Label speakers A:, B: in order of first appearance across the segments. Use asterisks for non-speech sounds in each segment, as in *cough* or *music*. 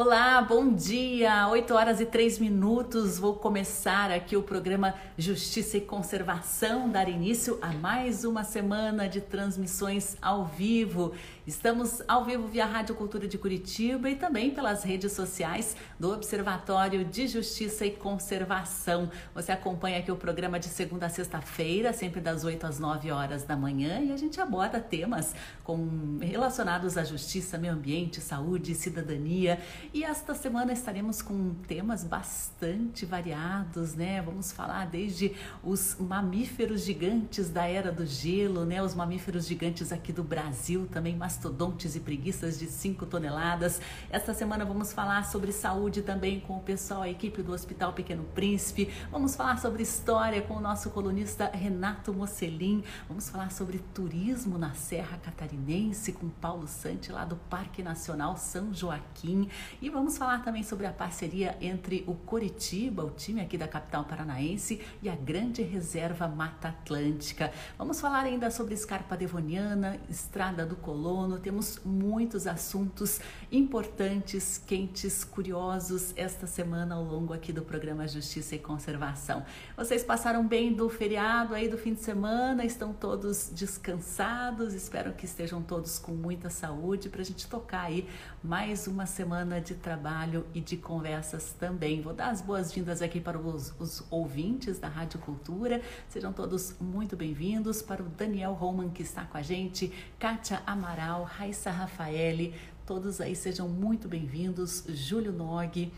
A: Olá, bom dia! 8 horas e 3 minutos. Vou começar aqui o programa Justiça e Conservação, dar início a mais uma semana de transmissões ao vivo. Estamos ao vivo via Rádio Cultura de Curitiba e também pelas redes sociais do Observatório de Justiça e Conservação. Você acompanha aqui o programa de segunda a sexta-feira, sempre das 8 às 9 horas da manhã, e a gente aborda temas com, relacionados à justiça, meio ambiente, saúde, cidadania. E esta semana estaremos com temas bastante variados, né? Vamos falar desde os mamíferos gigantes da era do gelo, né? Os mamíferos gigantes aqui do Brasil também, mas mastodontes e preguiças de 5 toneladas. Esta semana vamos falar sobre saúde também com o pessoal, a equipe do Hospital Pequeno Príncipe. Vamos falar sobre história com o nosso colunista Renato Mocelin. Vamos falar sobre turismo na Serra Catarinense com Paulo Sante lá do Parque Nacional São Joaquim. E vamos falar também sobre a parceria entre o Coritiba, o time aqui da capital paranaense, e a Grande Reserva Mata Atlântica. Vamos falar ainda sobre Escarpa Devoniana, Estrada do Colono temos muitos assuntos importantes, quentes, curiosos esta semana ao longo aqui do programa Justiça e Conservação. Vocês passaram bem do feriado aí do fim de semana, estão todos descansados, espero que estejam todos com muita saúde para a gente tocar aí mais uma semana de trabalho e de conversas também. Vou dar as boas-vindas aqui para os, os ouvintes da Rádio Cultura, sejam todos muito bem-vindos, para o Daniel Roman que está com a gente, Kátia Amaral, Raissa Rafaele, todos aí sejam muito bem-vindos. Júlio Nog,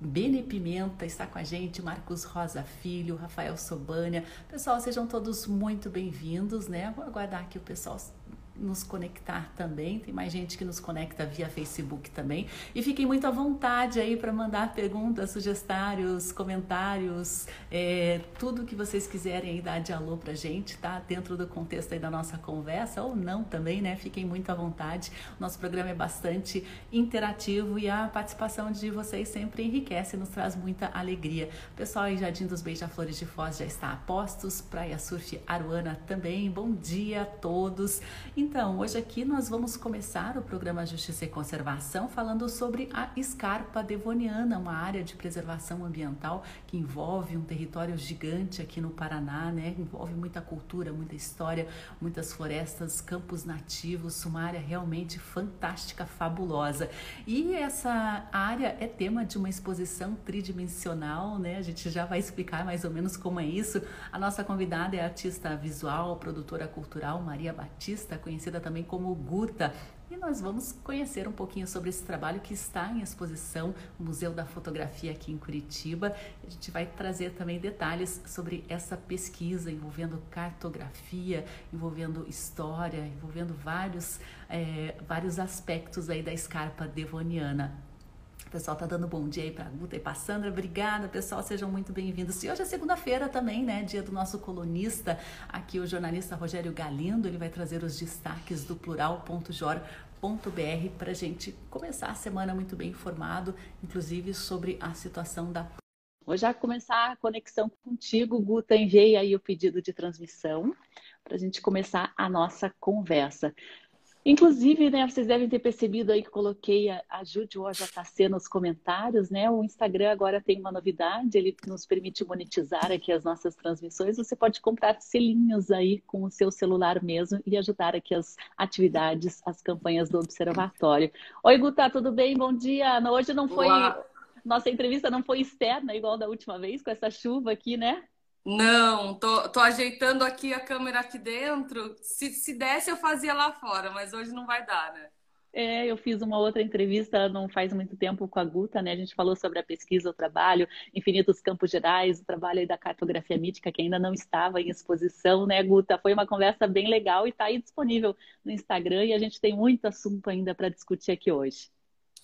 A: Bene Pimenta está com a gente, Marcos Rosa Filho, Rafael Sobânia. Pessoal, sejam todos muito bem-vindos, né? Vou aguardar que o pessoal nos conectar também. Tem mais gente que nos conecta via Facebook também. E fiquem muito à vontade aí para mandar perguntas, sugestões, comentários, é, tudo que vocês quiserem aí dar de alô para gente, tá? Dentro do contexto aí da nossa conversa ou não também, né? Fiquem muito à vontade. Nosso programa é bastante interativo e a participação de vocês sempre enriquece, nos traz muita alegria. pessoal aí Jardim dos Beija-Flores de Foz já está a postos, Praia Surf Aruana também. Bom dia a todos. Então, hoje aqui nós vamos começar o programa Justiça e Conservação falando sobre a escarpa devoniana, uma área de preservação ambiental que envolve um território gigante aqui no Paraná, né? Envolve muita cultura, muita história, muitas florestas, campos nativos, uma área realmente fantástica, fabulosa. E essa área é tema de uma exposição tridimensional, né? A gente já vai explicar mais ou menos como é isso. A nossa convidada é a artista visual, produtora cultural Maria Batista, conhecida também como Guta. E nós vamos conhecer um pouquinho sobre esse trabalho que está em exposição no Museu da Fotografia aqui em Curitiba. A gente vai trazer também detalhes sobre essa pesquisa envolvendo cartografia, envolvendo história, envolvendo vários, é, vários aspectos aí da escarpa devoniana. O pessoal tá dando bom dia aí para a Guta e para Sandra. Obrigada, pessoal. Sejam muito bem-vindos. E hoje é segunda-feira também, né? Dia do nosso colunista, aqui o jornalista Rogério Galindo. Ele vai trazer os destaques do plural.jor.br para a gente começar a semana muito bem informado, inclusive sobre a situação da. Vou já começar a conexão contigo, Guta. Enviei aí o pedido de transmissão para a gente começar a nossa conversa. Inclusive, né, vocês devem ter percebido aí que coloquei a, a Jude OJKC nos comentários, né? O Instagram agora tem uma novidade, ele nos permite monetizar aqui as nossas transmissões. Você pode comprar selinhos aí com o seu celular mesmo e ajudar aqui as atividades, as campanhas do Observatório. Oi, Guta, tudo bem? Bom dia. Hoje não foi. Olá. Nossa entrevista não foi externa, igual da última vez, com essa chuva aqui, né?
B: Não, tô, tô ajeitando aqui a câmera aqui dentro. Se, se desse, eu fazia lá fora, mas hoje não vai dar, né?
A: É, eu fiz uma outra entrevista não faz muito tempo com a Guta, né? A gente falou sobre a pesquisa, o trabalho, Infinitos Campos Gerais, o trabalho aí da cartografia mítica que ainda não estava em exposição, né, Guta? Foi uma conversa bem legal e está aí disponível no Instagram e a gente tem muito assunto ainda para discutir aqui hoje.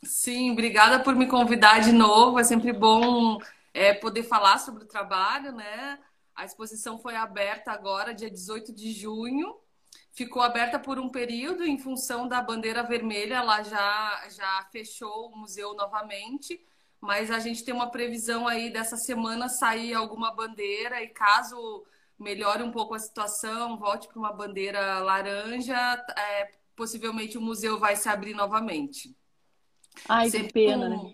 B: Sim, obrigada por me convidar de novo. É sempre bom é, poder falar sobre o trabalho, né? A exposição foi aberta agora, dia 18 de junho. Ficou aberta por um período em função da bandeira vermelha, ela já, já fechou o museu novamente, mas a gente tem uma previsão aí dessa semana sair alguma bandeira e caso melhore um pouco a situação, volte para uma bandeira laranja, é, possivelmente o museu vai se abrir novamente.
A: Ai, Sempre que pena, né?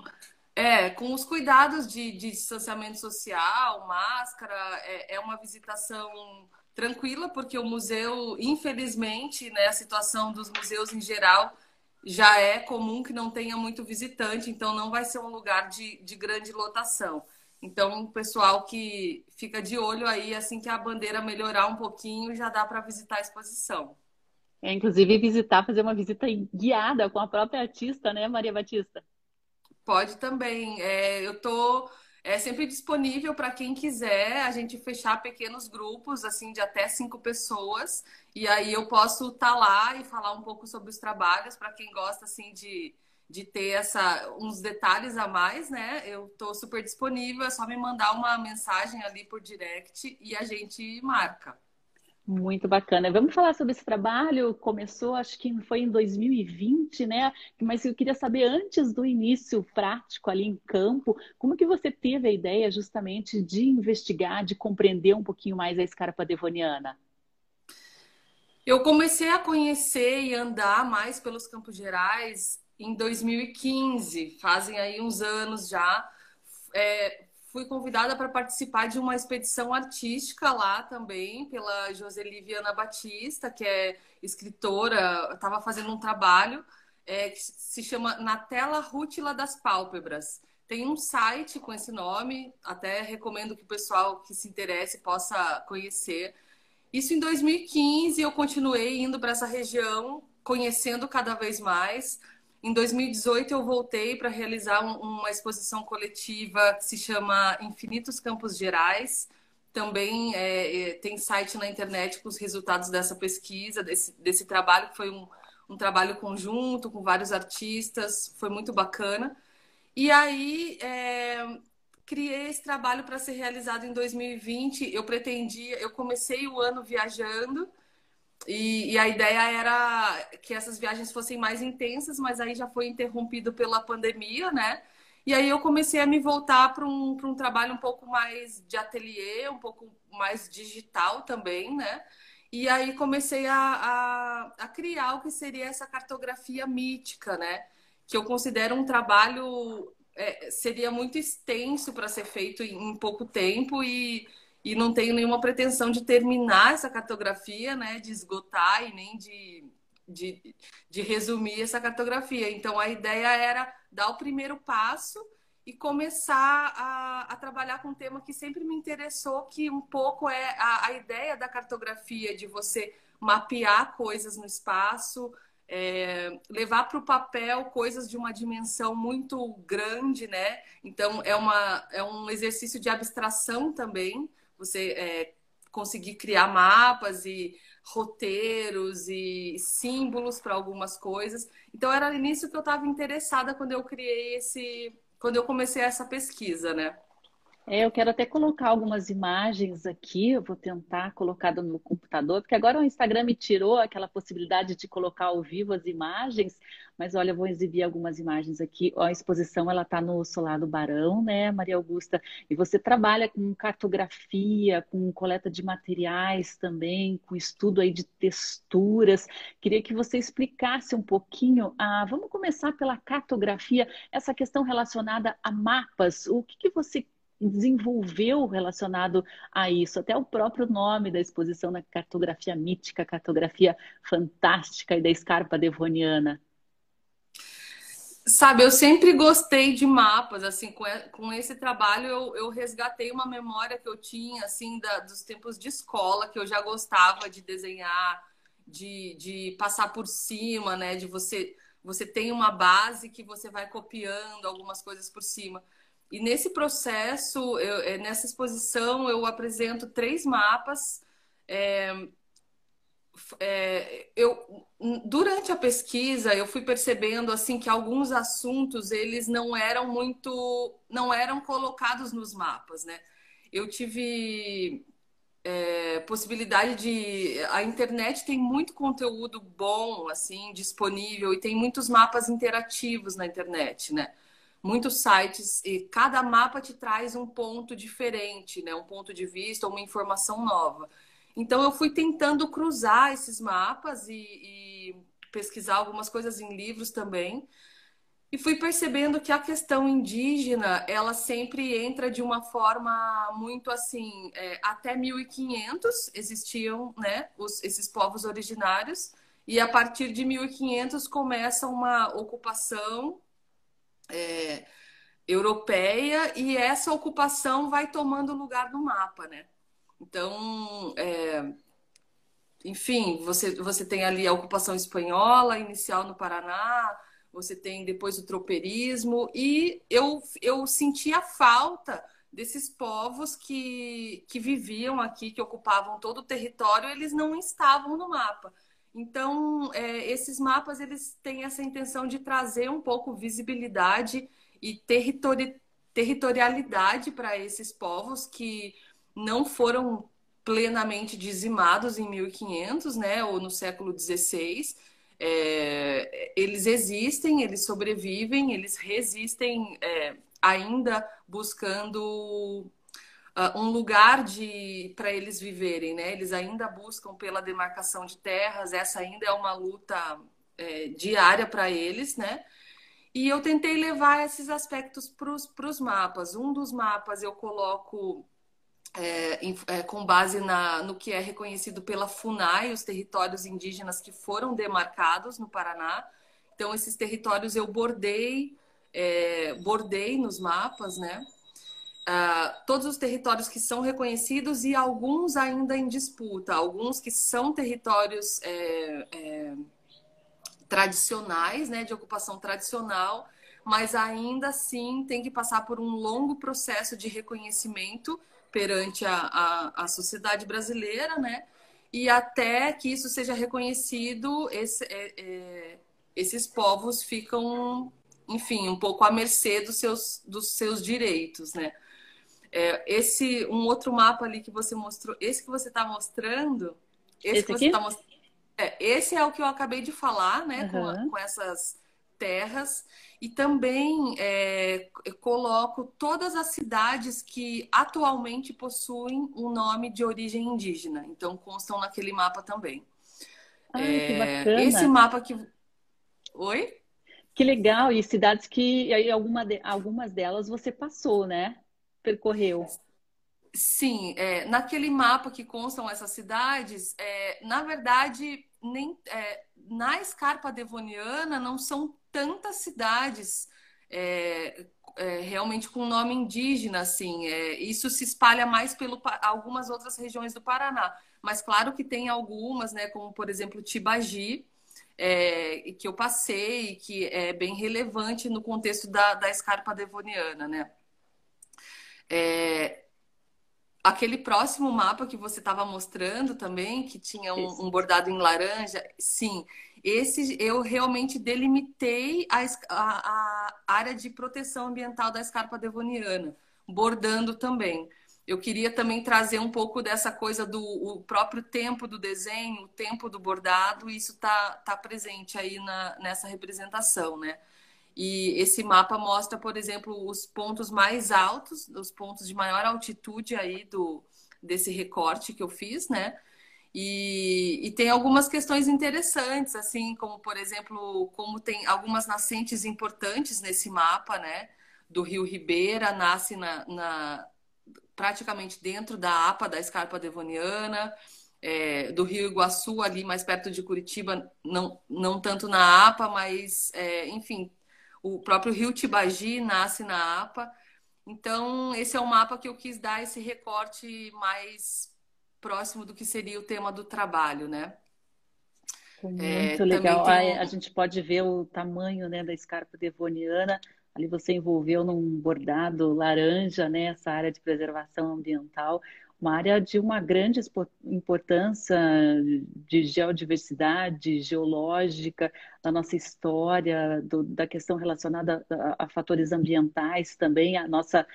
B: É, com os cuidados de, de distanciamento social, máscara, é, é, uma visitação tranquila, porque o museu, infelizmente, né, a situação dos museus em geral já é comum que não tenha muito visitante, então não vai ser um lugar de, de grande lotação. Então, o pessoal que fica de olho aí, assim que a bandeira melhorar um pouquinho, já dá para visitar a exposição.
A: É, inclusive, visitar, fazer uma visita guiada com a própria artista, né, Maria Batista?
B: Pode também. É, eu tô é sempre disponível para quem quiser a gente fechar pequenos grupos, assim, de até cinco pessoas. E aí eu posso estar tá lá e falar um pouco sobre os trabalhos para quem gosta, assim, de, de ter essa, uns detalhes a mais, né? Eu estou super disponível, é só me mandar uma mensagem ali por direct e a gente marca.
A: Muito bacana. Vamos falar sobre esse trabalho. Começou, acho que foi em 2020, né? Mas eu queria saber antes do início prático ali em campo, como que você teve a ideia justamente de investigar, de compreender um pouquinho mais a escarpa devoniana?
B: Eu comecei a conhecer e andar mais pelos Campos Gerais em 2015, fazem aí uns anos já. É, fui convidada para participar de uma expedição artística lá também, pela Joseli Viana Batista, que é escritora, estava fazendo um trabalho é, que se chama Na Tela Rútila das Pálpebras. Tem um site com esse nome, até recomendo que o pessoal que se interesse possa conhecer. Isso em 2015, eu continuei indo para essa região, conhecendo cada vez mais. Em 2018, eu voltei para realizar uma exposição coletiva que se chama Infinitos Campos Gerais. Também é, é, tem site na internet com os resultados dessa pesquisa, desse, desse trabalho, que foi um, um trabalho conjunto com vários artistas, foi muito bacana. E aí, é, criei esse trabalho para ser realizado em 2020. Eu pretendia, eu comecei o ano viajando e, e, a ideia era que essas viagens fossem mais intensas, mas aí já foi interrompido pela pandemia, né? E aí eu comecei a me voltar para um, um trabalho um pouco mais de ateliê, um pouco mais digital também, né? E aí comecei a, a, a criar o que seria essa cartografia mítica, né? Que eu considero um trabalho é, seria muito extenso para ser feito em pouco tempo e e não tenho nenhuma pretensão de terminar essa cartografia, né, de esgotar e nem de, de, de resumir essa cartografia. Então, a ideia era dar o primeiro passo e começar a, a, trabalhar com um tema que sempre me interessou, que um pouco é a, a ideia da cartografia, de você mapear coisas no espaço, é, levar para o papel coisas de uma dimensão muito grande, né? Então, é, uma, é um exercício de abstração também, você é, conseguir criar mapas e roteiros e símbolos para algumas coisas. Então era nisso que eu estava interessada quando eu criei esse, quando eu comecei essa pesquisa, né?
A: É, eu quero até colocar algumas imagens aqui, eu vou tentar colocar no computador, porque agora o Instagram me tirou aquela possibilidade de colocar ao vivo as imagens, mas olha, eu vou exibir algumas imagens aqui. A exposição ela está no Solar do Barão, né, Maria Augusta? E você trabalha com cartografia, com coleta de materiais também, com estudo aí de texturas. Queria que você explicasse um pouquinho. Vamos começar pela cartografia, essa questão relacionada a mapas. O que, que você desenvolveu relacionado a isso, até o próprio nome da exposição na cartografia mítica, cartografia fantástica e da escarpa devoniana.
B: Sabe, eu sempre gostei de mapas, assim, com, esse trabalho eu, eu resgatei uma memória que eu tinha, assim, da, dos tempos de escola, que eu já gostava de desenhar, de, de passar por cima, né, de você, você tem uma base que você vai copiando algumas coisas por cima. E nesse processo, eu, é, nessa exposição, eu apresento três mapas. É, é, eu, durante a pesquisa, eu fui percebendo assim que alguns assuntos eles não eram muito, não eram colocados nos mapas, né? Eu tive é, possibilidade de a internet tem muito conteúdo bom assim disponível e tem muitos mapas interativos na internet, né? Muitos sites e cada mapa te traz um ponto diferente, né? Um ponto de vista, uma informação nova. Então eu fui tentando cruzar esses mapas e, e pesquisar algumas coisas em livros também. e fui percebendo que a questão indígena ela sempre entra de uma forma muito assim é, até 1500 existiam né os, esses povos originários e a partir de 1500 começa uma ocupação é, europeia e essa ocupação vai tomando lugar no mapa né então é, enfim você você tem ali a ocupação espanhola inicial no Paraná você tem depois o tropeirismo, e eu, eu senti a falta desses povos que, que viviam aqui, que ocupavam todo o território, eles não estavam no mapa. Então, é, esses mapas eles têm essa intenção de trazer um pouco visibilidade e territori territorialidade para esses povos que não foram plenamente dizimados em 1500, né, ou no século XVI, é, eles existem, eles sobrevivem, eles resistem é, ainda buscando uh, um lugar de para eles viverem, né? Eles ainda buscam pela demarcação de terras. Essa ainda é uma luta é, diária para eles, né? E eu tentei levar esses aspectos para os mapas. Um dos mapas eu coloco é, é, com base na, no que é reconhecido pela FUNAI, os territórios indígenas que foram demarcados no Paraná. Então, esses territórios eu bordei, é, bordei nos mapas, né? Uh, todos os territórios que são reconhecidos e alguns ainda em disputa, alguns que são territórios é, é, tradicionais, né, de ocupação tradicional, mas ainda assim tem que passar por um longo processo de reconhecimento perante a, a, a sociedade brasileira, né? E até que isso seja reconhecido, esse, é, é, esses povos ficam, enfim, um pouco à mercê dos seus, dos seus direitos, né? É, esse um outro mapa ali que você mostrou, esse que você está mostrando, esse, esse que você está mostrando, é, esse é o que eu acabei de falar, né? Uhum. Com, a, com essas terras e também é, coloco todas as cidades que atualmente possuem um nome de origem indígena. Então constam naquele mapa também.
A: Ah, é, que bacana.
B: Esse mapa que. Oi?
A: Que legal! E cidades que aí alguma de, algumas delas você passou, né? Percorreu.
B: Sim, é, naquele mapa que constam essas cidades, é, na verdade, nem é, na escarpa devoniana não são tantas cidades é, é, realmente com nome indígena, assim. É, isso se espalha mais pelo algumas outras regiões do Paraná. Mas claro que tem algumas, né, como por exemplo Tibagi, que eu passei, que é bem relevante no contexto da, da escarpa devoniana, né? É, aquele próximo mapa que você estava mostrando também, que tinha um, um, bordado em laranja, sim, esse eu realmente delimitei a, a, a, área de proteção ambiental da escarpa devoniana, bordando também. Eu queria também trazer um pouco dessa coisa do o próprio tempo do desenho, o tempo do bordado, e isso está tá presente aí na, nessa representação, né? E esse mapa mostra, por exemplo, os pontos mais altos, os pontos de maior altitude aí do desse recorte que eu fiz, né? E, e, tem algumas questões interessantes, assim, como, por exemplo, como tem algumas nascentes importantes nesse mapa, né? Do Rio Ribeira, nasce na, na praticamente dentro da APA, da Escarpa Devoniana, é, do Rio Iguaçu, ali mais perto de Curitiba, não, não tanto na APA, mas, é, enfim, o próprio Rio Tibagi nasce na APA. Então, esse é um mapa que eu quis dar esse recorte mais próximo do que seria o tema do trabalho, né?
A: Muito é, legal. Tem... A, a gente pode ver o tamanho né, da escarpa devoniana. Ali você envolveu num bordado laranja, né, essa área de preservação ambiental, uma área de uma grande importância de geodiversidade geológica, da nossa história, do, da questão relacionada a, a fatores ambientais também, a nossa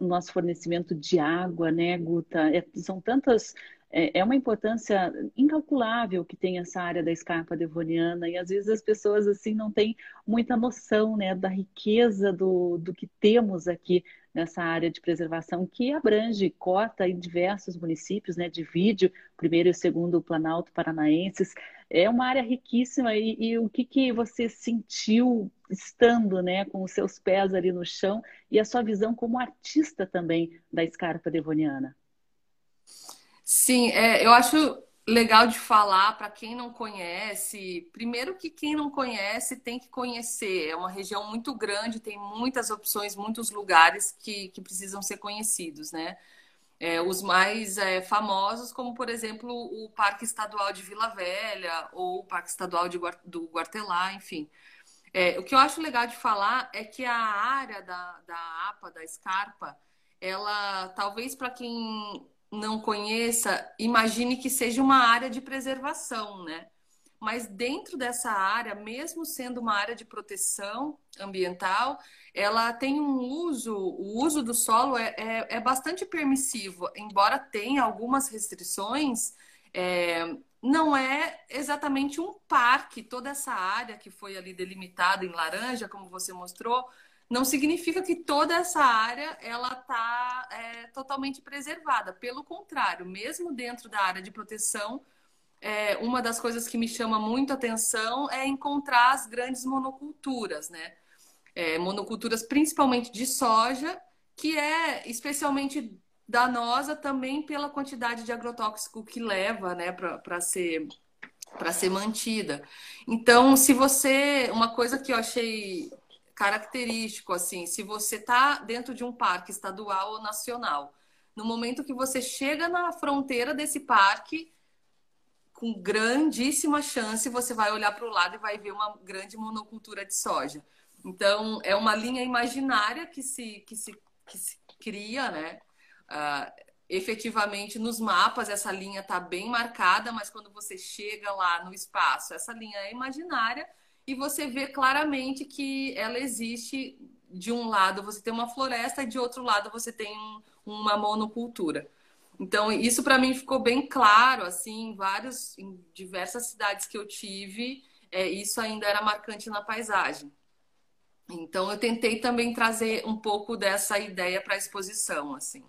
A: nosso fornecimento de água, né, Guta? É, são tantas. É, é, uma importância incalculável que tem essa área da escarpa devoniana e às vezes as pessoas assim não têm muita noção, né, da riqueza do, do que temos aqui nessa área de preservação que abrange, cota em diversos municípios, né, divide o primeiro e segundo Planalto Paranaenses. É uma área riquíssima e, e o que, que você sentiu estando né, com os seus pés ali no chão e a sua visão como artista também da escarpa devoniana.
B: Sim, é, eu acho legal de falar para quem não conhece. Primeiro que quem não conhece tem que conhecer. É uma região muito grande, tem muitas opções, muitos lugares que, que precisam ser conhecidos, né? É, os mais é, famosos, como por exemplo o Parque Estadual de Vila Velha ou o Parque Estadual de, do Guartelá, enfim. É, o que eu acho legal de falar é que a área da, da APA, da Scarpa, ela talvez para quem não conheça, imagine que seja uma área de preservação, né? Mas dentro dessa área, mesmo sendo uma área de proteção ambiental, ela tem um uso, o uso do solo é, é, é bastante permissivo, embora tenha algumas restrições, é, não é exatamente um parque, toda essa área que foi ali delimitada em laranja, como você mostrou, não significa que toda essa área ela está é, totalmente preservada. Pelo contrário, mesmo dentro da área de proteção, é, uma das coisas que me chama muito atenção é encontrar as grandes monoculturas, né? é, monoculturas principalmente de soja, que é especialmente danosa também pela quantidade de agrotóxico que leva né, para ser para ser mantida. Então, se você, uma coisa que eu achei característico assim, se você está dentro de um parque estadual ou nacional, no momento que você chega na fronteira desse parque, com grandíssima chance você vai olhar para o lado e vai ver uma grande monocultura de soja. Então, é uma linha imaginária que se, que se, que se cria, né? Uh, efetivamente, nos mapas, essa linha está bem marcada, mas quando você chega lá no espaço, essa linha é imaginária e você vê claramente que ela existe. De um lado você tem uma floresta e de outro lado você tem uma monocultura. Então, isso para mim ficou bem claro, assim, em vários, em diversas cidades que eu tive, é, isso ainda era marcante na paisagem. Então eu tentei também trazer um pouco dessa ideia para a exposição, assim.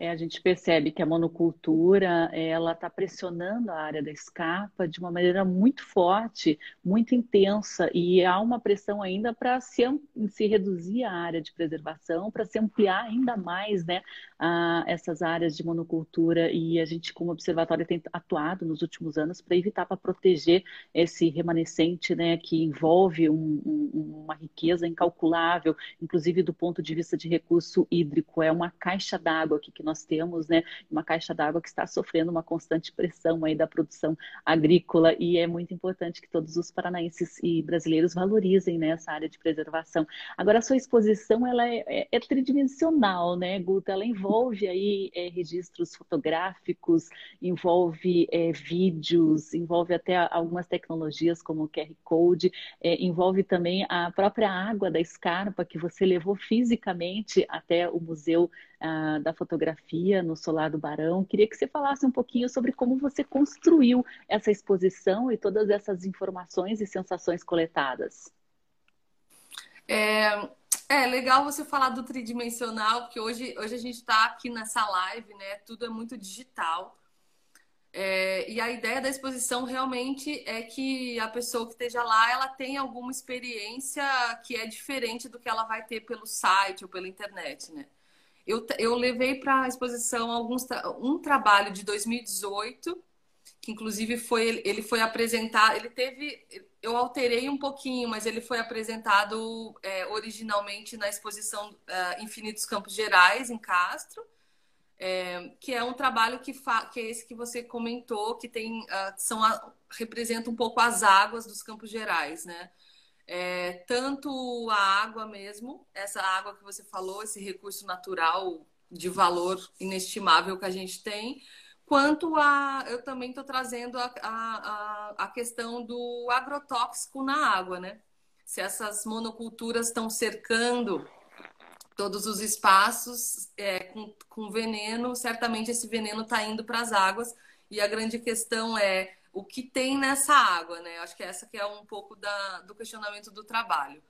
A: É, a gente percebe que a monocultura ela está pressionando a área da escapa de uma maneira muito forte, muito intensa, e há uma pressão ainda para se, se reduzir a área de preservação, para se ampliar ainda mais né, a, essas áreas de monocultura. E a gente, como observatório, tem atuado nos últimos anos para evitar, para proteger esse remanescente né, que envolve um, um, uma riqueza incalculável, inclusive do ponto de vista de recurso hídrico. É uma caixa d'água que, que nós temos, né? Uma caixa d'água que está sofrendo uma constante pressão aí da produção agrícola e é muito importante que todos os paranaenses e brasileiros valorizem né, essa área de preservação. Agora, a sua exposição ela é, é, é tridimensional, né, Guta? Ela envolve aí é, registros fotográficos, envolve é, vídeos, envolve até algumas tecnologias como o QR Code, é, envolve também a própria água da escarpa que você levou fisicamente até o museu uh, da fotografia no Solar do Barão. Queria que você falasse um pouquinho sobre como você construiu essa exposição e todas essas informações e sensações coletadas.
B: É, é legal você falar do tridimensional, porque hoje, hoje a gente está aqui nessa live, né? Tudo é muito digital. É, e a ideia da exposição realmente é que a pessoa que esteja lá ela tenha alguma experiência que é diferente do que ela vai ter pelo site ou pela internet, né? Eu, eu levei para a exposição alguns, um trabalho de 2018, que inclusive foi ele foi apresentado, ele teve, eu alterei um pouquinho, mas ele foi apresentado é, originalmente na exposição uh, Infinitos Campos Gerais, em Castro, é, que é um trabalho que, que é esse que você comentou, que tem, uh, são a, representa um pouco as águas dos Campos Gerais, né? É, tanto a água mesmo, essa água que você falou, esse recurso natural de valor inestimável que a gente tem, quanto a. Eu também estou trazendo a, a, a questão do agrotóxico na água, né? Se essas monoculturas estão cercando todos os espaços é, com, com veneno, certamente esse veneno está indo para as águas. E a grande questão é o que tem nessa água, né? Acho que essa que é um pouco da, do questionamento do trabalho.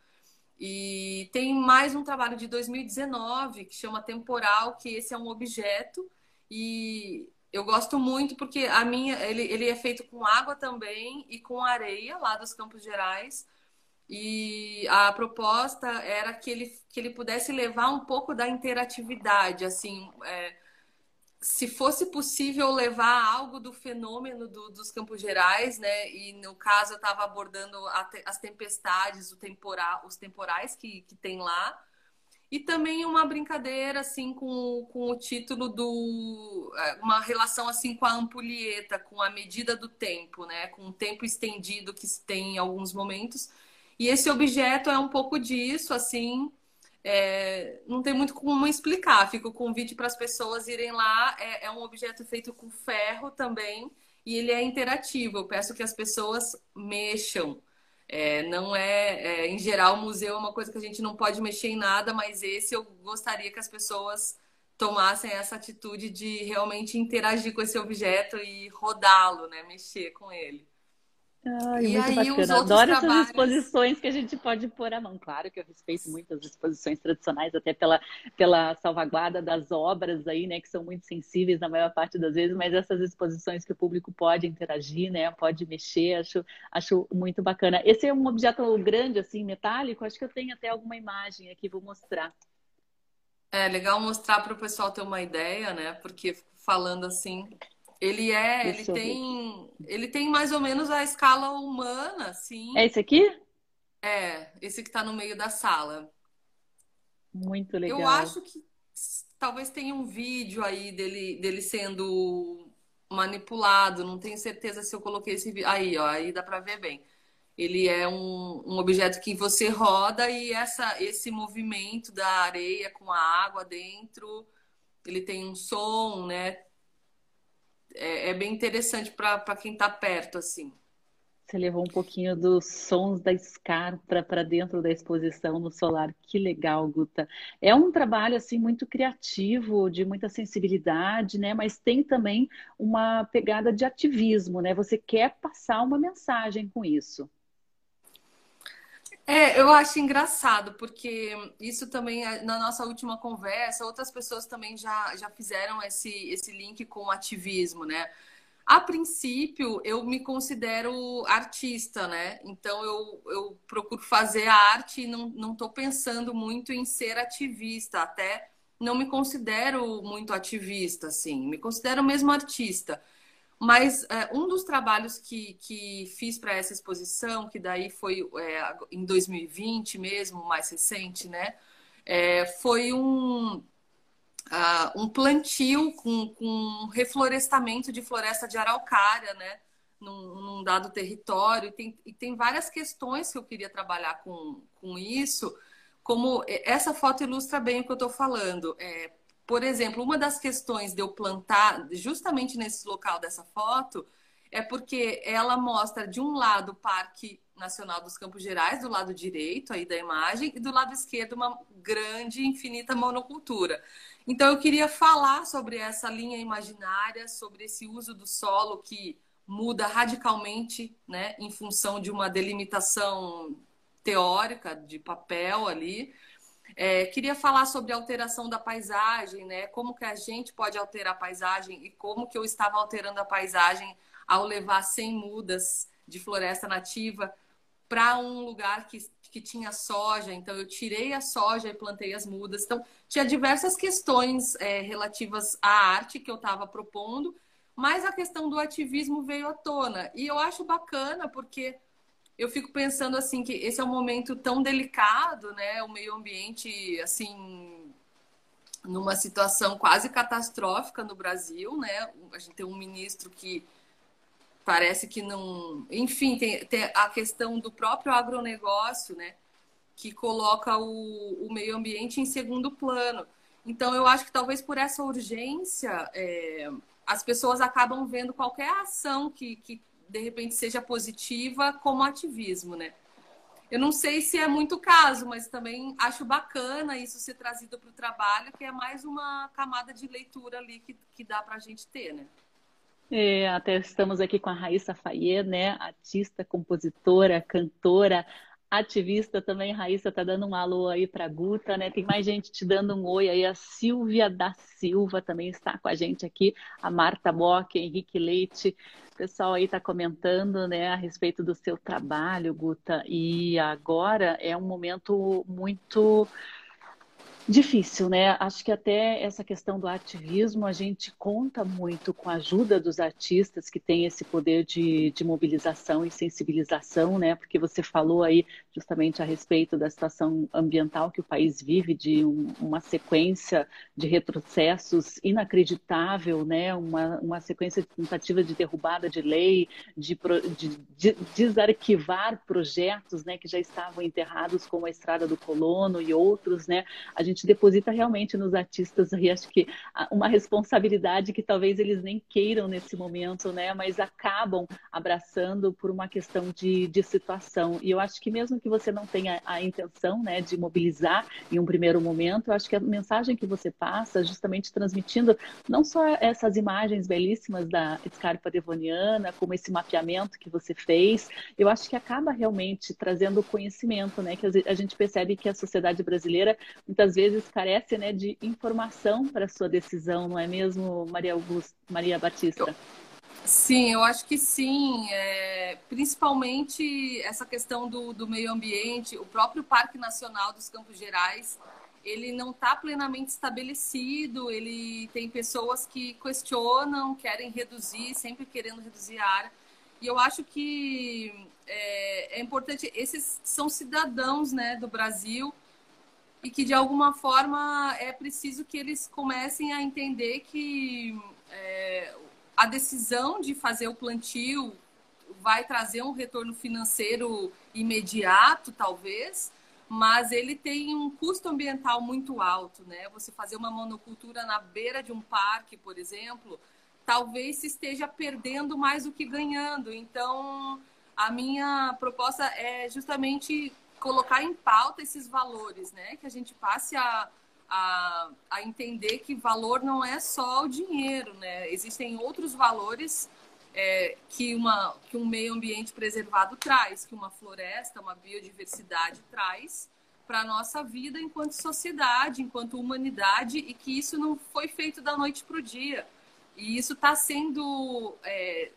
B: E tem mais um trabalho de 2019 que chama Temporal, que esse é um objeto e eu gosto muito porque a minha ele, ele é feito com água também e com areia lá dos Campos Gerais. e a proposta era que ele, que ele pudesse levar um pouco da interatividade, assim, é, se fosse possível levar algo do fenômeno do, dos Campos Gerais, né? E no caso eu estava abordando a, as tempestades, os temporais que, que tem lá, e também uma brincadeira assim com, com o título do é, uma relação assim com a ampulheta, com a medida do tempo, né? Com o tempo estendido que se tem em alguns momentos e esse objeto é um pouco disso, assim, é, não tem muito como explicar. Fica o convite para as pessoas irem lá. É, é, um objeto feito com ferro também e ele é interativo. Eu peço que as pessoas mexam. É, não é, é, em geral, o museu é uma coisa que a gente não pode mexer em nada, mas esse eu gostaria que as pessoas tomassem essa atitude de realmente interagir com esse objeto e rodá-lo, né? Mexer com ele.
A: Ai, e aí, bacana. Adoro trabalhos... essas exposições que a gente pode pôr a mão. Claro que eu respeito muito as exposições tradicionais, até pela, pela salvaguarda das obras aí, né, que são muito sensíveis na maior parte das vezes, mas essas exposições que o público pode interagir, né, pode mexer, acho, acho muito bacana. Esse é um objeto grande, assim, metálico, acho que eu tenho até alguma imagem aqui, vou mostrar.
B: É legal mostrar para o pessoal ter uma ideia, né, porque falando assim, ele é, ele tem, ele tem mais ou menos a escala humana, assim.
A: É esse aqui?
B: É, esse que está no meio da sala.
A: Muito legal.
B: Eu acho que talvez tenha um vídeo aí dele, dele sendo manipulado. Não tenho certeza se eu coloquei esse vídeo. Aí, ó, aí dá para ver bem. Ele é um, um objeto que você roda e essa, esse movimento da areia com a água dentro, ele tem um som, né? É, é bem interessante para quem está perto, assim.
A: Você levou um pouquinho dos sons da escarpa para dentro da exposição no solar. Que legal, Guta. É um trabalho assim muito criativo, de muita sensibilidade, né? Mas tem também uma pegada de ativismo, né? Você quer passar uma mensagem com isso.
B: É, eu acho engraçado, porque isso também, é, na nossa última conversa, outras pessoas também já, já fizeram esse, esse link com o ativismo, né? A princípio, eu me considero artista, né? Então, eu, eu procuro fazer a arte e não estou pensando muito em ser ativista. Até não me considero muito ativista, assim. Me considero mesmo artista. Mas é, um dos trabalhos que, que fiz para essa exposição, que daí foi é, em 2020 mesmo, mais recente, né? É, foi um, uh, um plantio com, com reflorestamento de floresta de araucária, né? Num, num dado território. E tem, e tem várias questões que eu queria trabalhar com, com isso, como essa foto ilustra bem o que eu estou falando. É, por exemplo, uma das questões de eu plantar justamente nesse local dessa foto é porque ela mostra de um lado o Parque Nacional dos Campos Gerais, do lado direito aí da imagem, e do lado esquerdo uma grande, infinita monocultura. Então eu queria falar sobre essa linha imaginária, sobre esse uso do solo que muda radicalmente, né, em função de uma delimitação teórica de papel ali. É, queria falar sobre a alteração da paisagem, né? Como que a gente pode alterar a paisagem e como que eu estava alterando a paisagem ao levar 100 mudas de floresta nativa para um lugar que, que tinha soja. Então, eu tirei a soja e plantei as mudas. Então, tinha diversas questões é, relativas à arte que eu estava propondo, mas a questão do ativismo veio à tona. E eu acho bacana porque eu fico pensando assim que esse é um momento tão delicado, né? O meio ambiente assim numa situação quase catastrófica no Brasil, né? A gente tem um ministro que parece que não, enfim, tem, tem a questão do próprio agronegócio, né? Que coloca o, o meio ambiente em segundo plano. Então, eu acho que talvez por essa urgência, é, as pessoas acabam vendo qualquer ação que, que de repente seja positiva como ativismo, né? Eu não sei se é muito caso, mas também acho bacana isso ser trazido para o trabalho, que é mais uma camada de leitura ali que, que dá para a gente ter, né?
A: É, até estamos aqui com a Raíssa Fayet, né? Artista, compositora, cantora, ativista também, Raíssa tá dando um alô aí para Guta, né? Tem mais gente te dando um oi aí, a Silvia da Silva também está com a gente aqui, a Marta Bock, Henrique Leite, pessoal aí está comentando, né, a respeito do seu trabalho, Guta, e agora é um momento muito Difícil, né? Acho que até essa questão do ativismo, a gente conta muito com a ajuda dos artistas que têm esse poder de, de mobilização e sensibilização, né? Porque você falou aí justamente a respeito da situação ambiental que o país vive, de um, uma sequência de retrocessos inacreditável, né? Uma, uma sequência de tentativa de derrubada de lei, de, de, de desarquivar projetos, né? Que já estavam enterrados, como a Estrada do Colono e outros, né? A gente gente deposita realmente nos artistas e acho que uma responsabilidade que talvez eles nem queiram nesse momento, né? Mas acabam abraçando por uma questão de, de situação. E eu acho que mesmo que você não tenha a intenção, né, de mobilizar em um primeiro momento, eu acho que a mensagem que você passa, justamente transmitindo não só essas imagens belíssimas da escarpa devoniana, como esse mapeamento que você fez, eu acho que acaba realmente trazendo conhecimento, né? Que a gente percebe que a sociedade brasileira muitas vezes vezes carece né, de informação para sua decisão, não é mesmo, Maria Augusta, Maria Batista?
B: Sim, eu acho que sim. É, principalmente essa questão do, do meio ambiente, o próprio Parque Nacional dos Campos Gerais, ele não está plenamente estabelecido, ele tem pessoas que questionam, querem reduzir, sempre querendo reduzir a área. E eu acho que é, é importante, esses são cidadãos né, do Brasil, e que de alguma forma é preciso que eles comecem a entender que é, a decisão de fazer o plantio vai trazer um retorno financeiro imediato, talvez, mas ele tem um custo ambiental muito alto, né? Você fazer uma monocultura na beira de um parque, por exemplo, talvez se esteja perdendo mais do que ganhando. Então, a minha proposta é justamente colocar em pauta esses valores, né? Que a gente passe a, a, a entender que valor não é só o dinheiro, né? Existem outros valores é, que, uma, que um meio ambiente preservado traz, que uma floresta, uma biodiversidade traz para a nossa vida enquanto sociedade, enquanto humanidade, e que isso não foi feito da noite para o dia. E isso está sendo é,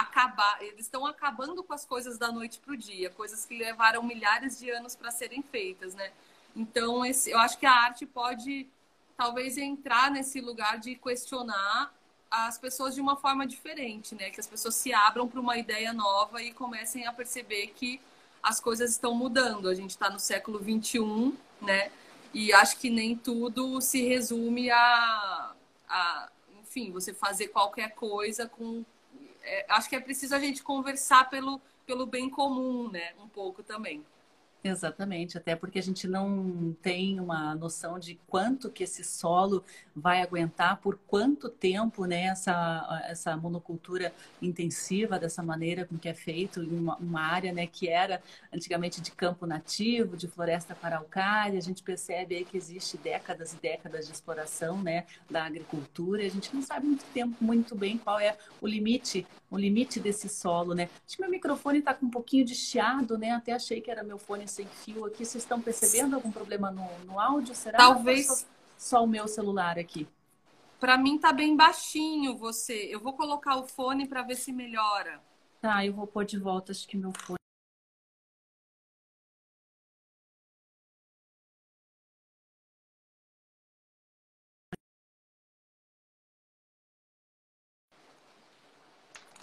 B: acabar, eles estão acabando com as coisas da noite para o dia, coisas que levaram milhares de anos para serem feitas, né? Então, esse, eu acho que a arte pode talvez entrar nesse lugar de questionar as pessoas de uma forma diferente, né? Que as pessoas se abram para uma ideia nova e comecem a perceber que as coisas estão mudando. A gente está no século 21, né? E acho que nem tudo se resume a, a enfim, você fazer qualquer coisa com é, acho que é preciso a gente conversar pelo, pelo bem comum, né? Um pouco também.
C: Exatamente, até porque a gente não tem uma noção de quanto que esse solo vai aguentar, por quanto tempo né, essa, essa monocultura intensiva, dessa maneira com que é feito, em uma, uma área né, que era antigamente de campo nativo, de floresta paraucária, a gente percebe aí que existe décadas e décadas de exploração né, da agricultura, a gente não sabe muito tempo, muito bem qual é o limite, o limite desse solo, né? Acho que meu microfone está com um pouquinho de chiado, né? Até achei que era meu fone sem fio aqui. Vocês estão percebendo algum problema no, no áudio? Será?
B: Talvez.
C: Só, só, o meu celular aqui.
B: Para mim tá bem baixinho você. Eu vou colocar o fone para ver se melhora.
C: Tá, eu vou pôr de volta, acho que meu fone.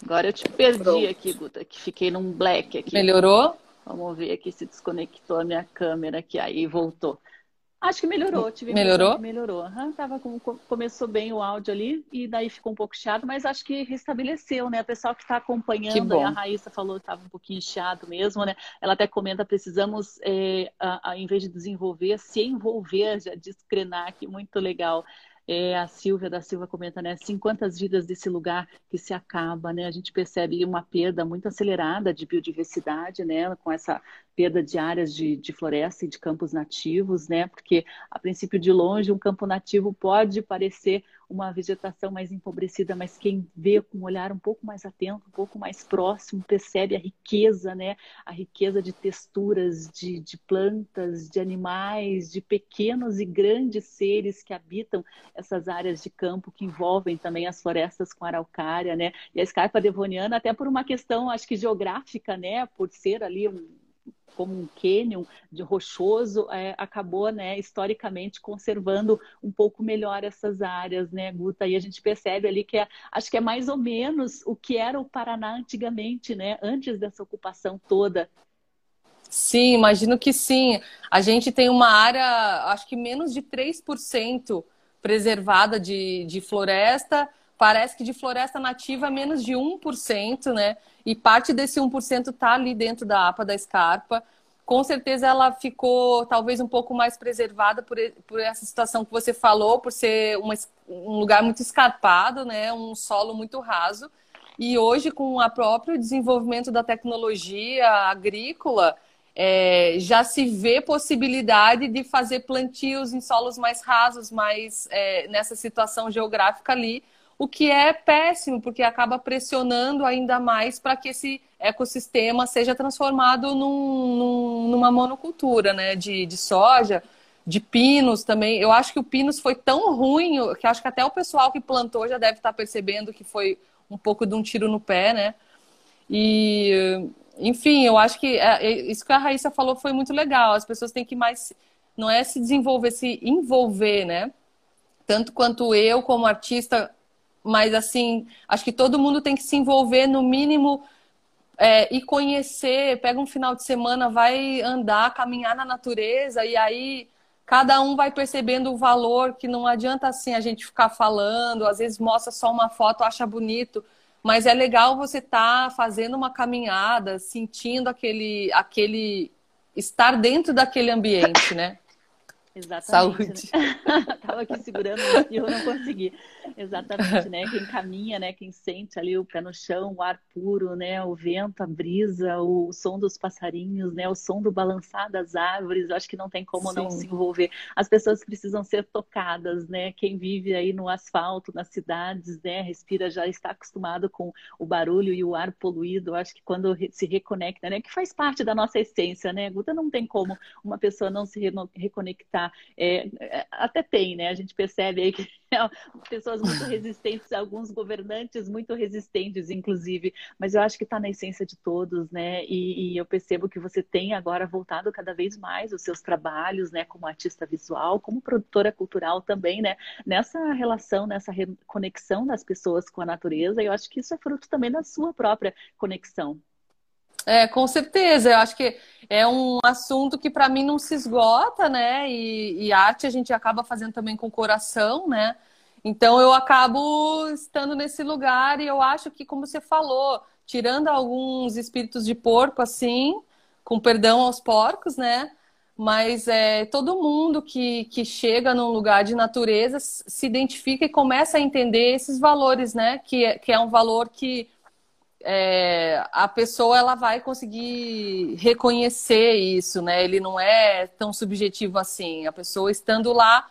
A: Agora eu te perdi Pronto. aqui, Guta, que fiquei num black aqui.
B: Melhorou?
A: Vamos ver aqui se desconectou a minha câmera aqui. Aí voltou. Acho que melhorou. Tive
B: melhorou?
A: Melhorou. Uhum, tava com, começou bem o áudio ali e daí ficou um pouco chiado, mas acho que restabeleceu, né? O pessoal que está acompanhando, a Raíssa falou que estava um pouquinho chiado mesmo, né? Ela até comenta, precisamos, é, a, a, em vez de desenvolver, se envolver, já diz Krenak, muito legal. É, a Silvia da Silva comenta, né? Assim, quantas vidas desse lugar que se acaba, né? A gente percebe uma perda muito acelerada de biodiversidade, né? Com essa perda de áreas de, de floresta e de campos nativos, né? Porque, a princípio, de longe, um campo nativo pode parecer uma vegetação mais empobrecida, mas quem vê com um olhar um pouco mais atento, um pouco mais próximo, percebe a riqueza, né? A riqueza de texturas, de, de plantas, de animais, de pequenos e grandes seres que habitam essas áreas de campo que envolvem também as florestas com araucária, né? E a escarpa devoniana, até por uma questão, acho que geográfica, né? Por ser ali um como um cânion de rochoso, é, acabou, né, historicamente conservando um pouco melhor essas áreas, né, Guta? E a gente percebe ali que é, acho que é mais ou menos o que era o Paraná antigamente, né, antes dessa ocupação toda.
B: Sim, imagino que sim. A gente tem uma área, acho que menos de 3% preservada de, de floresta, parece que de floresta nativa menos de 1%, né? E parte desse 1% está ali dentro da APA da Escarpa. Com certeza ela ficou talvez um pouco mais preservada por, por essa situação que você falou, por ser uma, um lugar muito escarpado, né? Um solo muito raso. E hoje, com o próprio desenvolvimento da tecnologia agrícola, é, já se vê possibilidade de fazer plantios em solos mais rasos, mais é, nessa situação geográfica ali, o que é péssimo, porque acaba pressionando ainda mais para que esse ecossistema seja transformado num, num, numa monocultura né? de, de soja, de pinos também. Eu acho que o pinos foi tão ruim que acho que até o pessoal que plantou já deve estar percebendo que foi um pouco de um tiro no pé, né? E, enfim, eu acho que é, é, isso que a Raíssa falou foi muito legal. As pessoas têm que mais, não é se desenvolver, se envolver, né? Tanto quanto eu, como artista, mas assim, acho que todo mundo tem que se envolver no mínimo é, e conhecer, pega um final de semana, vai andar, caminhar na natureza e aí cada um vai percebendo o valor que não adianta assim a gente ficar falando, às vezes mostra só uma foto, acha bonito, mas é legal você estar tá fazendo uma caminhada, sentindo aquele aquele estar dentro daquele ambiente, né?
A: Exatamente. Saúde. Né? *laughs* Tava aqui segurando e eu não consegui. Exatamente, né? Quem caminha, né? Quem sente ali o pé no chão, o ar puro, né? O vento, a brisa, o som dos passarinhos, né? O som do balançar das árvores. Eu acho que não tem como Sim. não se envolver. As pessoas precisam ser tocadas, né? Quem vive aí no asfalto, nas cidades, né? Respira, já está acostumado com o barulho e o ar poluído. Eu acho que quando se reconecta, né? Que faz parte da nossa essência, né? Guta não tem como uma pessoa não se reconectar é, é, até tem, né? A gente percebe aí que *laughs* pessoas muito *laughs* resistentes, alguns governantes muito resistentes, inclusive, mas eu acho que está na essência de todos, né? E, e, eu percebo que você tem agora voltado cada vez mais os seus trabalhos, né, como artista visual, como produtora cultural também, né? Nessa relação, nessa conexão das pessoas com a natureza, eu acho que isso é fruto também da sua própria conexão.
B: É, com certeza. Eu acho que é um assunto que para mim não se esgota, né? E, e, arte a gente acaba fazendo também com o coração, né? Então eu acabo estando nesse lugar e eu acho que, como você falou, tirando alguns espíritos de porco, assim, com perdão aos porcos, né? Mas é, todo mundo que, que chega num lugar de natureza se identifica e começa a entender esses valores, né? Que, é, que é um valor que é, a pessoa ela vai conseguir reconhecer isso, né? Ele não é tão subjetivo assim. A pessoa estando lá,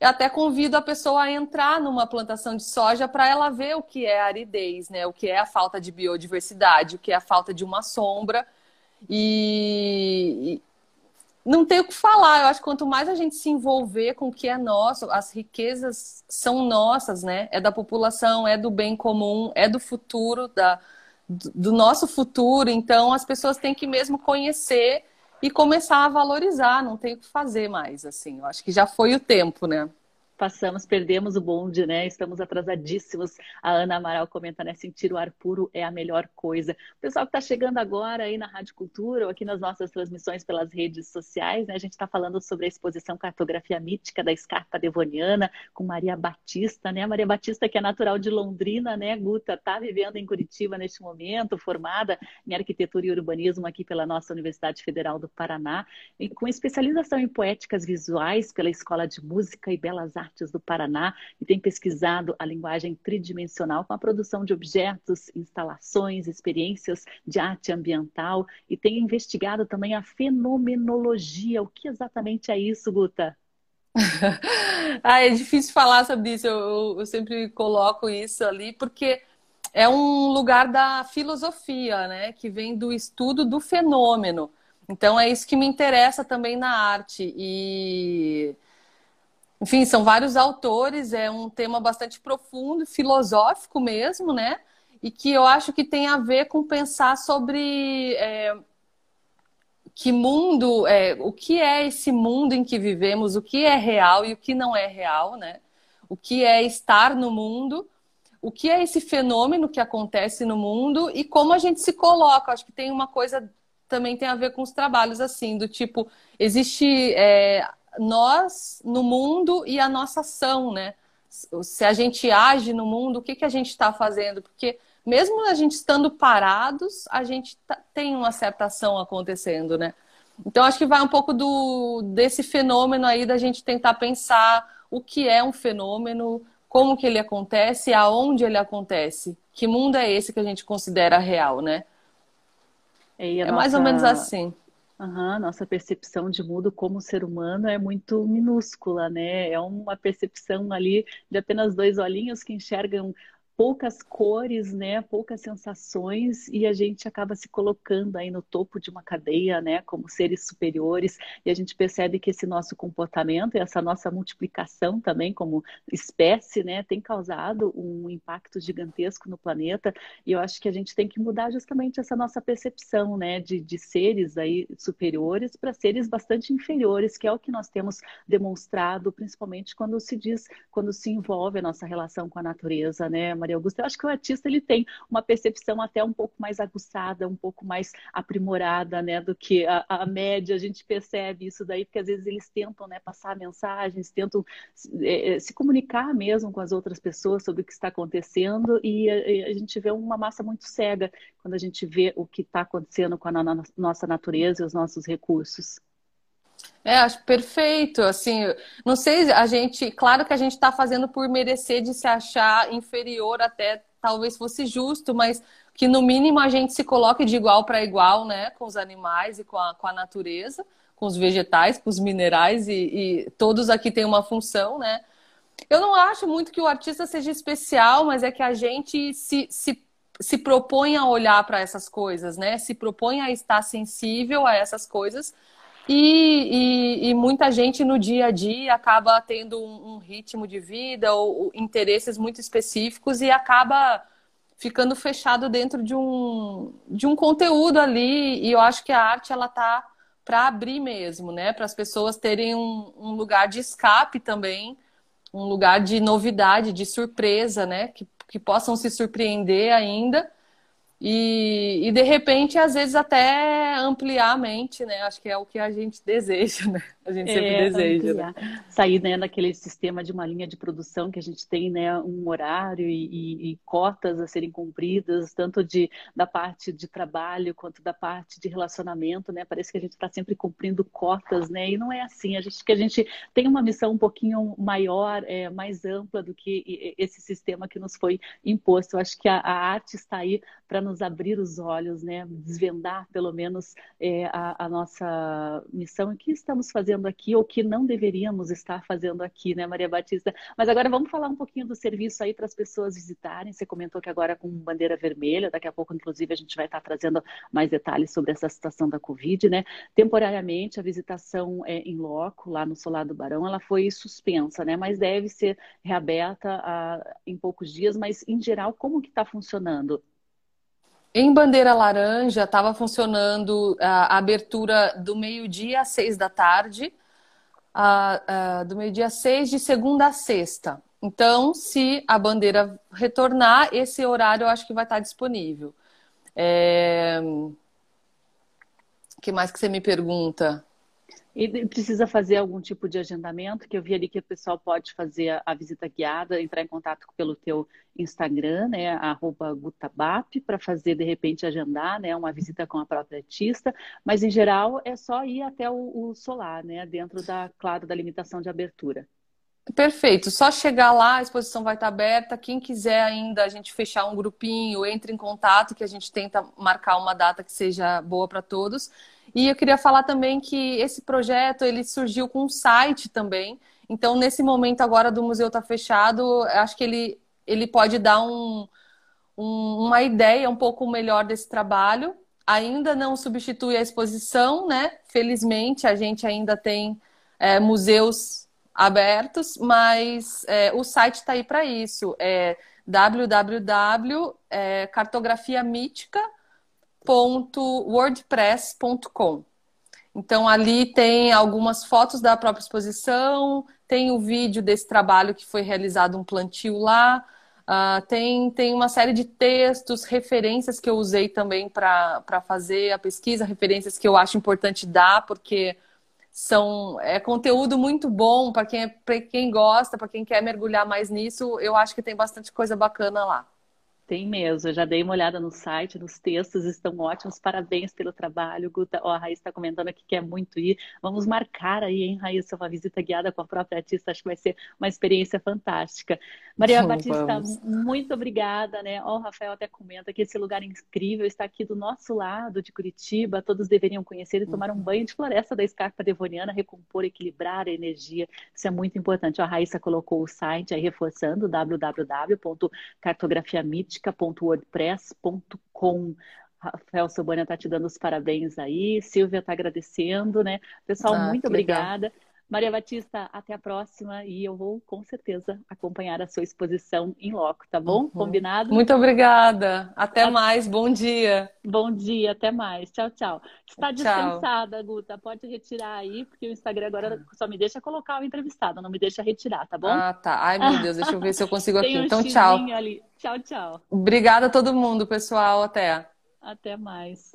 B: eu até convido a pessoa a entrar numa plantação de soja para ela ver o que é aridez, né? O que é a falta de biodiversidade, o que é a falta de uma sombra. E não tem o que falar. Eu acho que quanto mais a gente se envolver com o que é nosso, as riquezas são nossas, né? É da população, é do bem comum, é do futuro da do nosso futuro. Então, as pessoas têm que mesmo conhecer e começar a valorizar. Não tem o que fazer mais, assim. Eu acho que já foi o tempo, né?
A: Passamos, perdemos o bonde, né? Estamos atrasadíssimos. A Ana Amaral comenta, né? Sentir o ar puro é a melhor coisa. O pessoal que está chegando agora aí na Rádio Cultura ou aqui nas nossas transmissões pelas redes sociais, né? A gente está falando sobre a exposição Cartografia Mítica da Escarpa Devoniana com Maria Batista, né? Maria Batista, que é natural de Londrina, né, Guta? Está vivendo em Curitiba neste momento, formada em arquitetura e urbanismo aqui pela nossa Universidade Federal do Paraná, com especialização em poéticas visuais pela Escola de Música e Belas Artes Artes do Paraná e tem pesquisado a linguagem tridimensional com a produção de objetos, instalações, experiências de arte ambiental e tem investigado também a fenomenologia. O que exatamente é isso, Guta? *laughs*
B: ah, é difícil falar sobre isso, eu, eu, eu sempre coloco isso ali, porque é um lugar da filosofia, né? Que vem do estudo do fenômeno. Então é isso que me interessa também na arte. E enfim, são vários autores, é um tema bastante profundo, filosófico mesmo, né? E que eu acho que tem a ver com pensar sobre é, que mundo, é, o que é esse mundo em que vivemos, o que é real e o que não é real, né? O que é estar no mundo o que é esse fenômeno que acontece no mundo e como a gente se coloca. Acho que tem uma coisa também tem a ver com os trabalhos assim, do tipo, existe é, nós no mundo e a nossa ação, né? Se a gente age no mundo, o que, que a gente está fazendo? Porque mesmo a gente estando parados, a gente tá, tem uma certa ação acontecendo, né? Então acho que vai um pouco do desse fenômeno aí da gente tentar pensar o que é um fenômeno, como que ele acontece, aonde ele acontece, que mundo é esse que a gente considera real, né?
A: É, nossa... mais ou menos assim. Uhum, nossa percepção de mundo como ser humano é muito minúscula, né? É uma percepção ali de apenas dois olhinhos que enxergam poucas cores, né, poucas sensações e a gente acaba se colocando aí no topo de uma cadeia, né, como seres superiores e a gente percebe que esse nosso comportamento e essa nossa multiplicação também como espécie, né, tem causado um impacto gigantesco no planeta e eu acho que a gente tem que mudar justamente essa nossa percepção, né, de, de seres aí superiores para seres bastante inferiores, que é o que nós temos demonstrado, principalmente quando se diz, quando se envolve a nossa relação com a natureza, né, Maria Augusta. Eu acho que o artista ele tem uma percepção até um pouco mais aguçada, um pouco mais aprimorada, né, do que a, a média. A gente percebe isso daí, porque às vezes eles tentam, né, passar mensagens, tentam é, é se comunicar mesmo com as outras pessoas sobre o que está acontecendo e a, a gente vê uma massa muito cega quando a gente vê o que está acontecendo com a nossa natureza e os nossos recursos.
B: É, acho perfeito. Assim, não sei, a gente, claro que a gente está fazendo por merecer de se achar inferior, até talvez fosse justo, mas que no mínimo a gente se coloque de igual para igual, né, com os animais e com a, com a natureza, com os vegetais, com os minerais e, e todos aqui têm uma função, né? Eu não acho muito que o artista seja especial, mas é que a gente se, se, se propõe a olhar para essas coisas, né? Se propõe a estar sensível a essas coisas e, e, e, muita gente no dia a dia acaba tendo um, um, ritmo de vida ou, ou interesses muito específicos e acaba ficando fechado dentro de um, de um conteúdo ali. E eu acho que a arte ela tá para abrir mesmo, né? Para as pessoas terem um, um, lugar de escape também, um lugar de novidade, de surpresa, né? Que, que possam se surpreender ainda e, e, de repente, às vezes, até ampliar a mente, né? Acho que é o que a gente *laughs* deseja, né? A gente sempre é, deseja. Né?
A: Sair né, daquele sistema de uma linha de produção que a gente tem né, um horário e, e, e, cotas a serem cumpridas, tanto de, da parte de trabalho quanto da parte de relacionamento, né? Parece que a gente está sempre cumprindo cotas, né? E não é assim. A gente que a gente tem uma missão um pouquinho maior, é, mais ampla do que esse sistema que nos foi imposto. Eu acho que a, a arte está aí para nos abrir os olhos, né? Desvendar pelo menos é, a, a nossa missão o que estamos fazendo fazendo aqui ou que não deveríamos estar fazendo aqui, né, Maria Batista? Mas agora vamos falar um pouquinho do serviço aí para as pessoas visitarem. Você comentou que agora com bandeira vermelha, daqui a pouco, inclusive, a gente vai estar trazendo mais detalhes sobre essa situação da Covid, né? Temporariamente, a visitação é, em loco, lá no Solar do Barão, ela foi suspensa, né? Mas deve ser reaberta a, ah, em poucos dias. Mas, em geral, como que está funcionando?
B: Em bandeira laranja estava funcionando a abertura do meio-dia às seis da tarde, a, a, do meio-dia às seis, de segunda a sexta. Então, se a bandeira retornar, esse horário eu acho que vai estar disponível. É... O que mais que você me pergunta?
A: E precisa fazer algum tipo de agendamento, que eu vi ali que o pessoal pode fazer a, visita guiada, entrar em contato pelo teu Instagram, né, arroba gutabap, para fazer, de repente, agendar, né, uma visita com a própria artista, mas, em geral, é só ir até o, o solar, né, dentro da, claro, da limitação de abertura.
B: Perfeito. Só chegar lá, a exposição vai estar aberta. Quem quiser ainda a gente fechar um grupinho, entre em contato que a gente tenta marcar uma data que seja boa para todos. E eu queria falar também que esse projeto ele surgiu com um site também. Então, nesse momento agora do museu estar tá fechado, acho que ele, ele pode dar um, um, uma ideia um pouco melhor desse trabalho. Ainda não substitui a exposição, né? Felizmente, a gente ainda tem é, museus abertos, mas é, o site está aí para isso. É www.cartografiamítica.wordpress.com. Então ali tem algumas fotos da própria exposição, tem o vídeo desse trabalho que foi realizado um plantio lá, uh, tem, tem uma série de textos, referências que eu usei também para fazer a pesquisa, referências que eu acho importante dar, porque são é conteúdo muito bom para quem, é, quem gosta, para quem quer mergulhar mais nisso. Eu acho que tem bastante coisa bacana lá.
A: Tem mesmo, eu já dei uma olhada no site, nos textos estão ótimos, parabéns pelo trabalho, Guta. Ó, a Raíssa está comentando aqui que quer muito ir. Vamos marcar aí, hein, Raíssa, uma visita guiada com a própria artista, acho que vai ser uma experiência fantástica. Maria Batista, vamos. muito obrigada, né? Ó, o Rafael até comenta que esse lugar incrível está aqui do nosso lado de Curitiba, todos deveriam conhecer e tomar um banho de floresta da escarpa devoniana, recompor, equilibrar a energia, isso é muito importante. Ó, a Raíssa colocou o site aí reforçando, www.cartografiamítica música.wordpress.com. Rafael Sobania está te dando os parabéns aí, Silvia está agradecendo, né? Pessoal, ah, muito obrigada. Legal. Maria Batista, até a próxima e eu vou com certeza acompanhar a sua exposição em loco, tá bom? Uhum. Combinado?
B: Muito obrigada. Até, mais. Bom dia.
A: Bom dia, até mais. Tchau, tchau. Está dispensada, tchau. Guta. Pode retirar aí, porque o Instagram agora só me deixa colocar o entrevistado, não me deixa retirar, tá bom?
B: Ah, tá. Ai, meu Deus, deixa eu ver se eu consigo aqui. Um então, tchau.
A: Ali. Tchau, tchau.
B: Obrigada a todo mundo, pessoal. Até.
A: Até mais.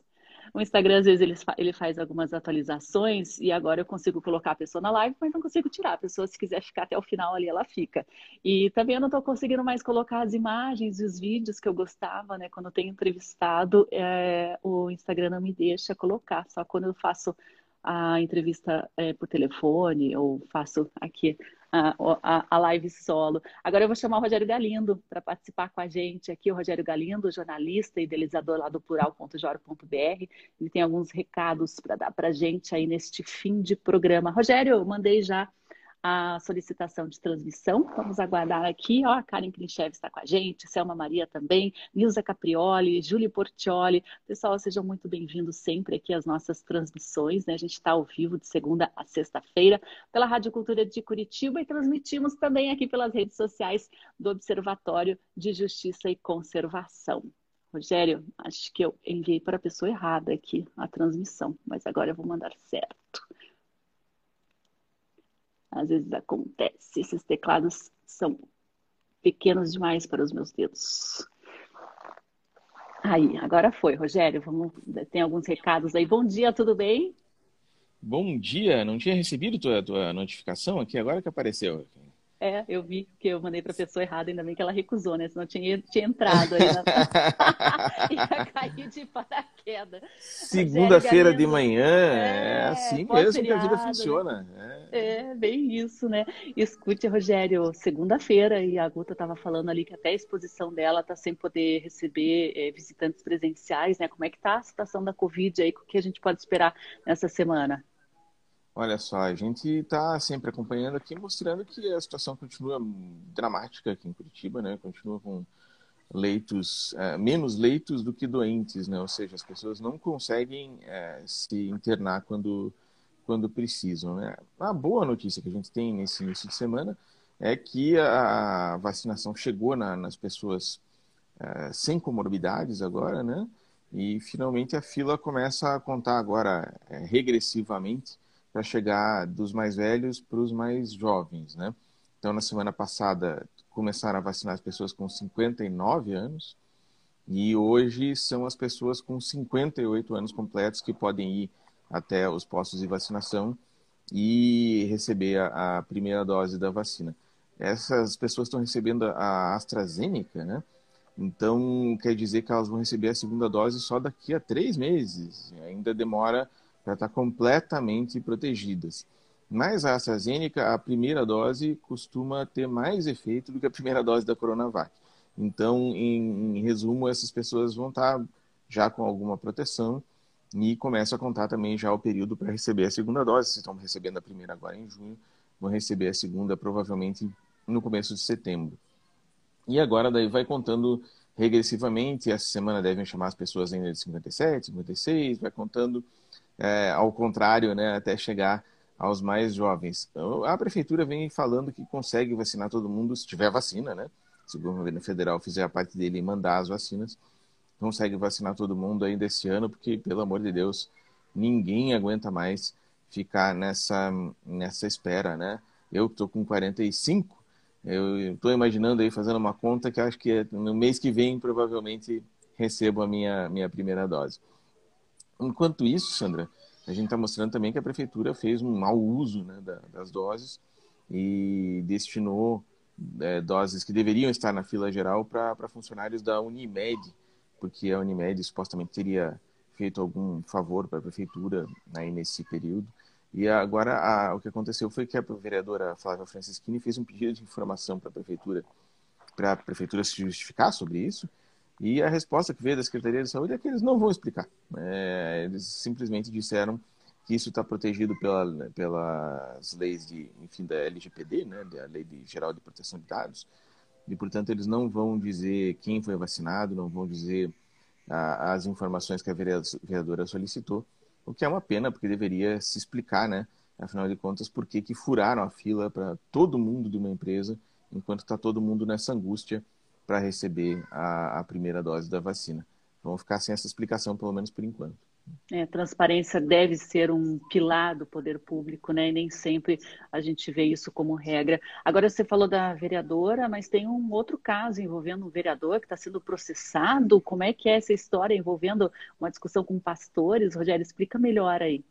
A: O Instagram, às vezes, ele, ele faz algumas atualizações e agora eu consigo colocar a pessoa na live, mas não consigo tirar. A pessoa, se quiser ficar até o final ali, ela fica. E também eu não estou conseguindo mais colocar as imagens e os vídeos que eu gostava, né? Quando eu tenho entrevistado, é, o Instagram não me deixa colocar. Só quando eu faço a entrevista é, por telefone ou faço aqui a, a, live solo. Agora eu vou chamar o Rogério Galindo para participar com a gente aqui. O Rogério Galindo, jornalista e idealizador lá do plural.jor.br. Ele tem alguns recados para dar para a gente aí neste fim de programa. Rogério, eu mandei já a solicitação de transmissão. Vamos aguardar aqui. Ó, a Karen Klinchev está com a gente, Selma Maria também, Nilza Caprioli, Júlia Portioli. Pessoal, sejam muito bem-vindos sempre aqui às nossas transmissões. Né? A gente está ao vivo de segunda a sexta-feira pela Rádio Cultura de Curitiba e transmitimos também aqui pelas redes sociais do Observatório de Justiça e Conservação. Rogério, acho que eu enviei para a pessoa errada aqui a transmissão, mas agora eu vou mandar certo. Às vezes acontece, esses teclados são pequenos demais para os meus dedos. Aí, agora foi, Rogério. Vamos, tem alguns recados aí. Bom dia, tudo bem?
D: Bom dia, não tinha recebido tua, tua notificação aqui agora que apareceu.
A: É, eu vi que eu mandei para a pessoa errada, ainda bem que ela recusou, né? Senão tinha, tinha entrado aí. Na... *laughs* Ia cair de paraquedas.
D: Segunda-feira de manhã, é, é assim mesmo que a vida né? funciona.
A: Né? É. é. bem isso, né? Escute, Rogério, segunda-feira, e a Guta estava falando ali que até a exposição dela está sem poder receber é, visitantes presenciais, né? Como é que está a situação da Covid aí? O que a gente pode esperar nessa semana?
D: Olha só, a gente está sempre acompanhando aqui, mostrando que a situação continua dramática aqui em Curitiba, né? Continua com leitos, é, menos leitos do que doentes, né? Ou seja, as pessoas não conseguem é, se internar quando, quando precisam, né? A boa notícia que a gente tem nesse início de semana é que a vacinação chegou na, nas pessoas é, sem comorbidades agora, né? E finalmente a fila começa a contar agora regressivamente para chegar dos mais velhos para os mais jovens, né? Então, na semana passada, começaram a vacinar as pessoas com 59 anos e hoje são as pessoas com 58 anos completos que podem ir até os postos de vacinação e receber a, a primeira dose da vacina. Essas pessoas estão recebendo a AstraZeneca, né? Então, quer dizer que elas vão receber a segunda dose só daqui a três meses. Ainda demora para estar completamente protegidas. Mas a AstraZeneca, a primeira dose, costuma ter mais efeito do que a primeira dose da Coronavac. Então, em, em resumo, essas pessoas vão estar já com alguma proteção e começa a contar também já o período para receber a segunda dose. Se estão recebendo a primeira agora em junho, vão receber a segunda provavelmente no começo de setembro. E agora daí vai contando regressivamente. Essa semana devem chamar as pessoas ainda de 57, 56, vai contando é, ao contrário, né, até chegar aos mais jovens. A prefeitura vem falando que consegue vacinar todo mundo se tiver vacina, né? Se o governo federal fizer a parte dele e mandar as vacinas, consegue vacinar todo mundo ainda esse ano, porque, pelo amor de Deus, ninguém aguenta mais ficar nessa, nessa espera, né? Eu que estou com 45, eu estou imaginando aí, fazendo uma conta, que acho que é no mês que vem, provavelmente, recebo a minha, minha primeira dose. Enquanto isso, Sandra, a gente está mostrando também que a prefeitura fez um mau uso né, das doses e destinou é, doses que deveriam estar na fila geral para funcionários da Unimed, porque a Unimed supostamente teria feito algum favor para a prefeitura aí nesse período. E agora a, o que aconteceu foi que a vereadora Flávia Francischini fez um pedido de informação para a prefeitura, para a prefeitura se justificar sobre isso. E a resposta que veio da Secretaria de Saúde é que eles não vão explicar. É, eles simplesmente disseram que isso está protegido pela, pelas leis de, enfim, da LGPD, né, da Lei de Geral de Proteção de Dados, e portanto eles não vão dizer quem foi vacinado, não vão dizer a, as informações que a vereadora solicitou, o que é uma pena, porque deveria se explicar, né, afinal de contas, por que, que furaram a fila para todo mundo de uma empresa, enquanto está todo mundo nessa angústia para receber a, a primeira dose da vacina. Vamos ficar sem essa explicação, pelo menos por enquanto.
A: É, transparência deve ser um pilar do poder público, né? E nem sempre a gente vê isso como regra. Agora você falou da vereadora, mas tem um outro caso envolvendo um vereador que está sendo processado. Como é que é essa história envolvendo uma discussão com pastores? Rogério, explica melhor aí.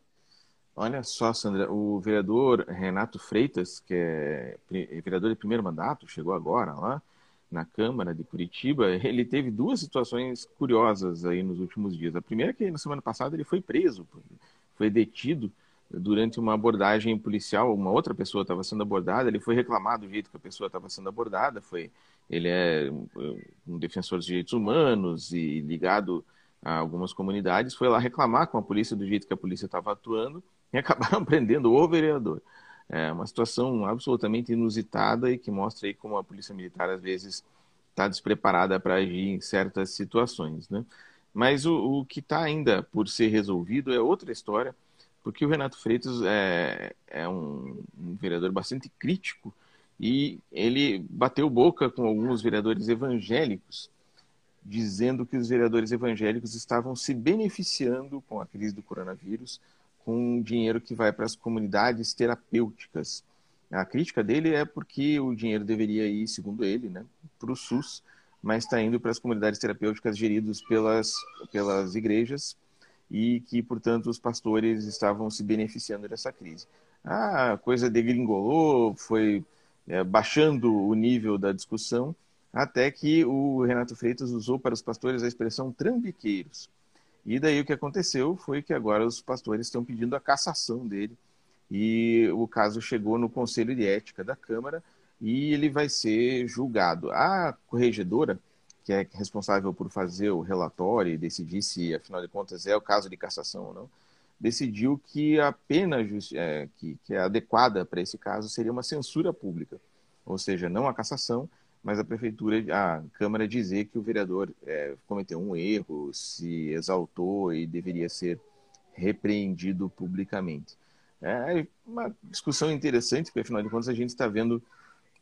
D: Olha só, Sandra, o vereador Renato Freitas, que é vereador de primeiro mandato, chegou agora lá na Câmara de Curitiba, *laughs* ele teve duas situações curiosas aí nos últimos dias. A primeira é que na semana passada ele foi preso, foi detido durante uma abordagem policial, uma outra pessoa estava sendo abordada, ele foi reclamado do jeito que a pessoa estava sendo abordada, foi ele é um defensor dos direitos humanos e ligado a algumas comunidades, foi lá reclamar com a polícia do jeito que a polícia estava atuando e *laughs* acabaram prendendo o vereador. É uma situação absolutamente inusitada e que mostra aí como a polícia militar às vezes está despreparada para agir em certas situações, né? Mas o, o que está ainda por ser resolvido é outra história, porque o Renato Freitas é, é um, um vereador bastante crítico e ele bateu boca com alguns vereadores evangélicos, dizendo que os vereadores evangélicos estavam se beneficiando com a crise do coronavírus com dinheiro que vai para as comunidades terapêuticas. A crítica dele é porque o dinheiro deveria ir, segundo ele, né, para o SUS, mas está indo para as comunidades terapêuticas geridas pelas, pelas igrejas e que, portanto, os pastores estavam se beneficiando dessa crise. A coisa degringolou, foi é, baixando o nível da discussão, até que o Renato Freitas usou para os pastores a expressão trambiqueiros. E daí o que aconteceu foi que agora os pastores estão pedindo a cassação dele. E o caso chegou no Conselho de Ética da Câmara e ele vai ser julgado. A corregedora, que é responsável por fazer o relatório e decidir se, afinal de contas, é o caso de cassação ou não, decidiu que a pena é, que, que é adequada para esse caso seria uma censura pública, ou seja, não a cassação, mas a prefeitura, a Câmara dizer que o vereador é, cometeu um erro, se exaltou e deveria ser repreendido publicamente. É uma discussão interessante, porque afinal de contas a gente está vendo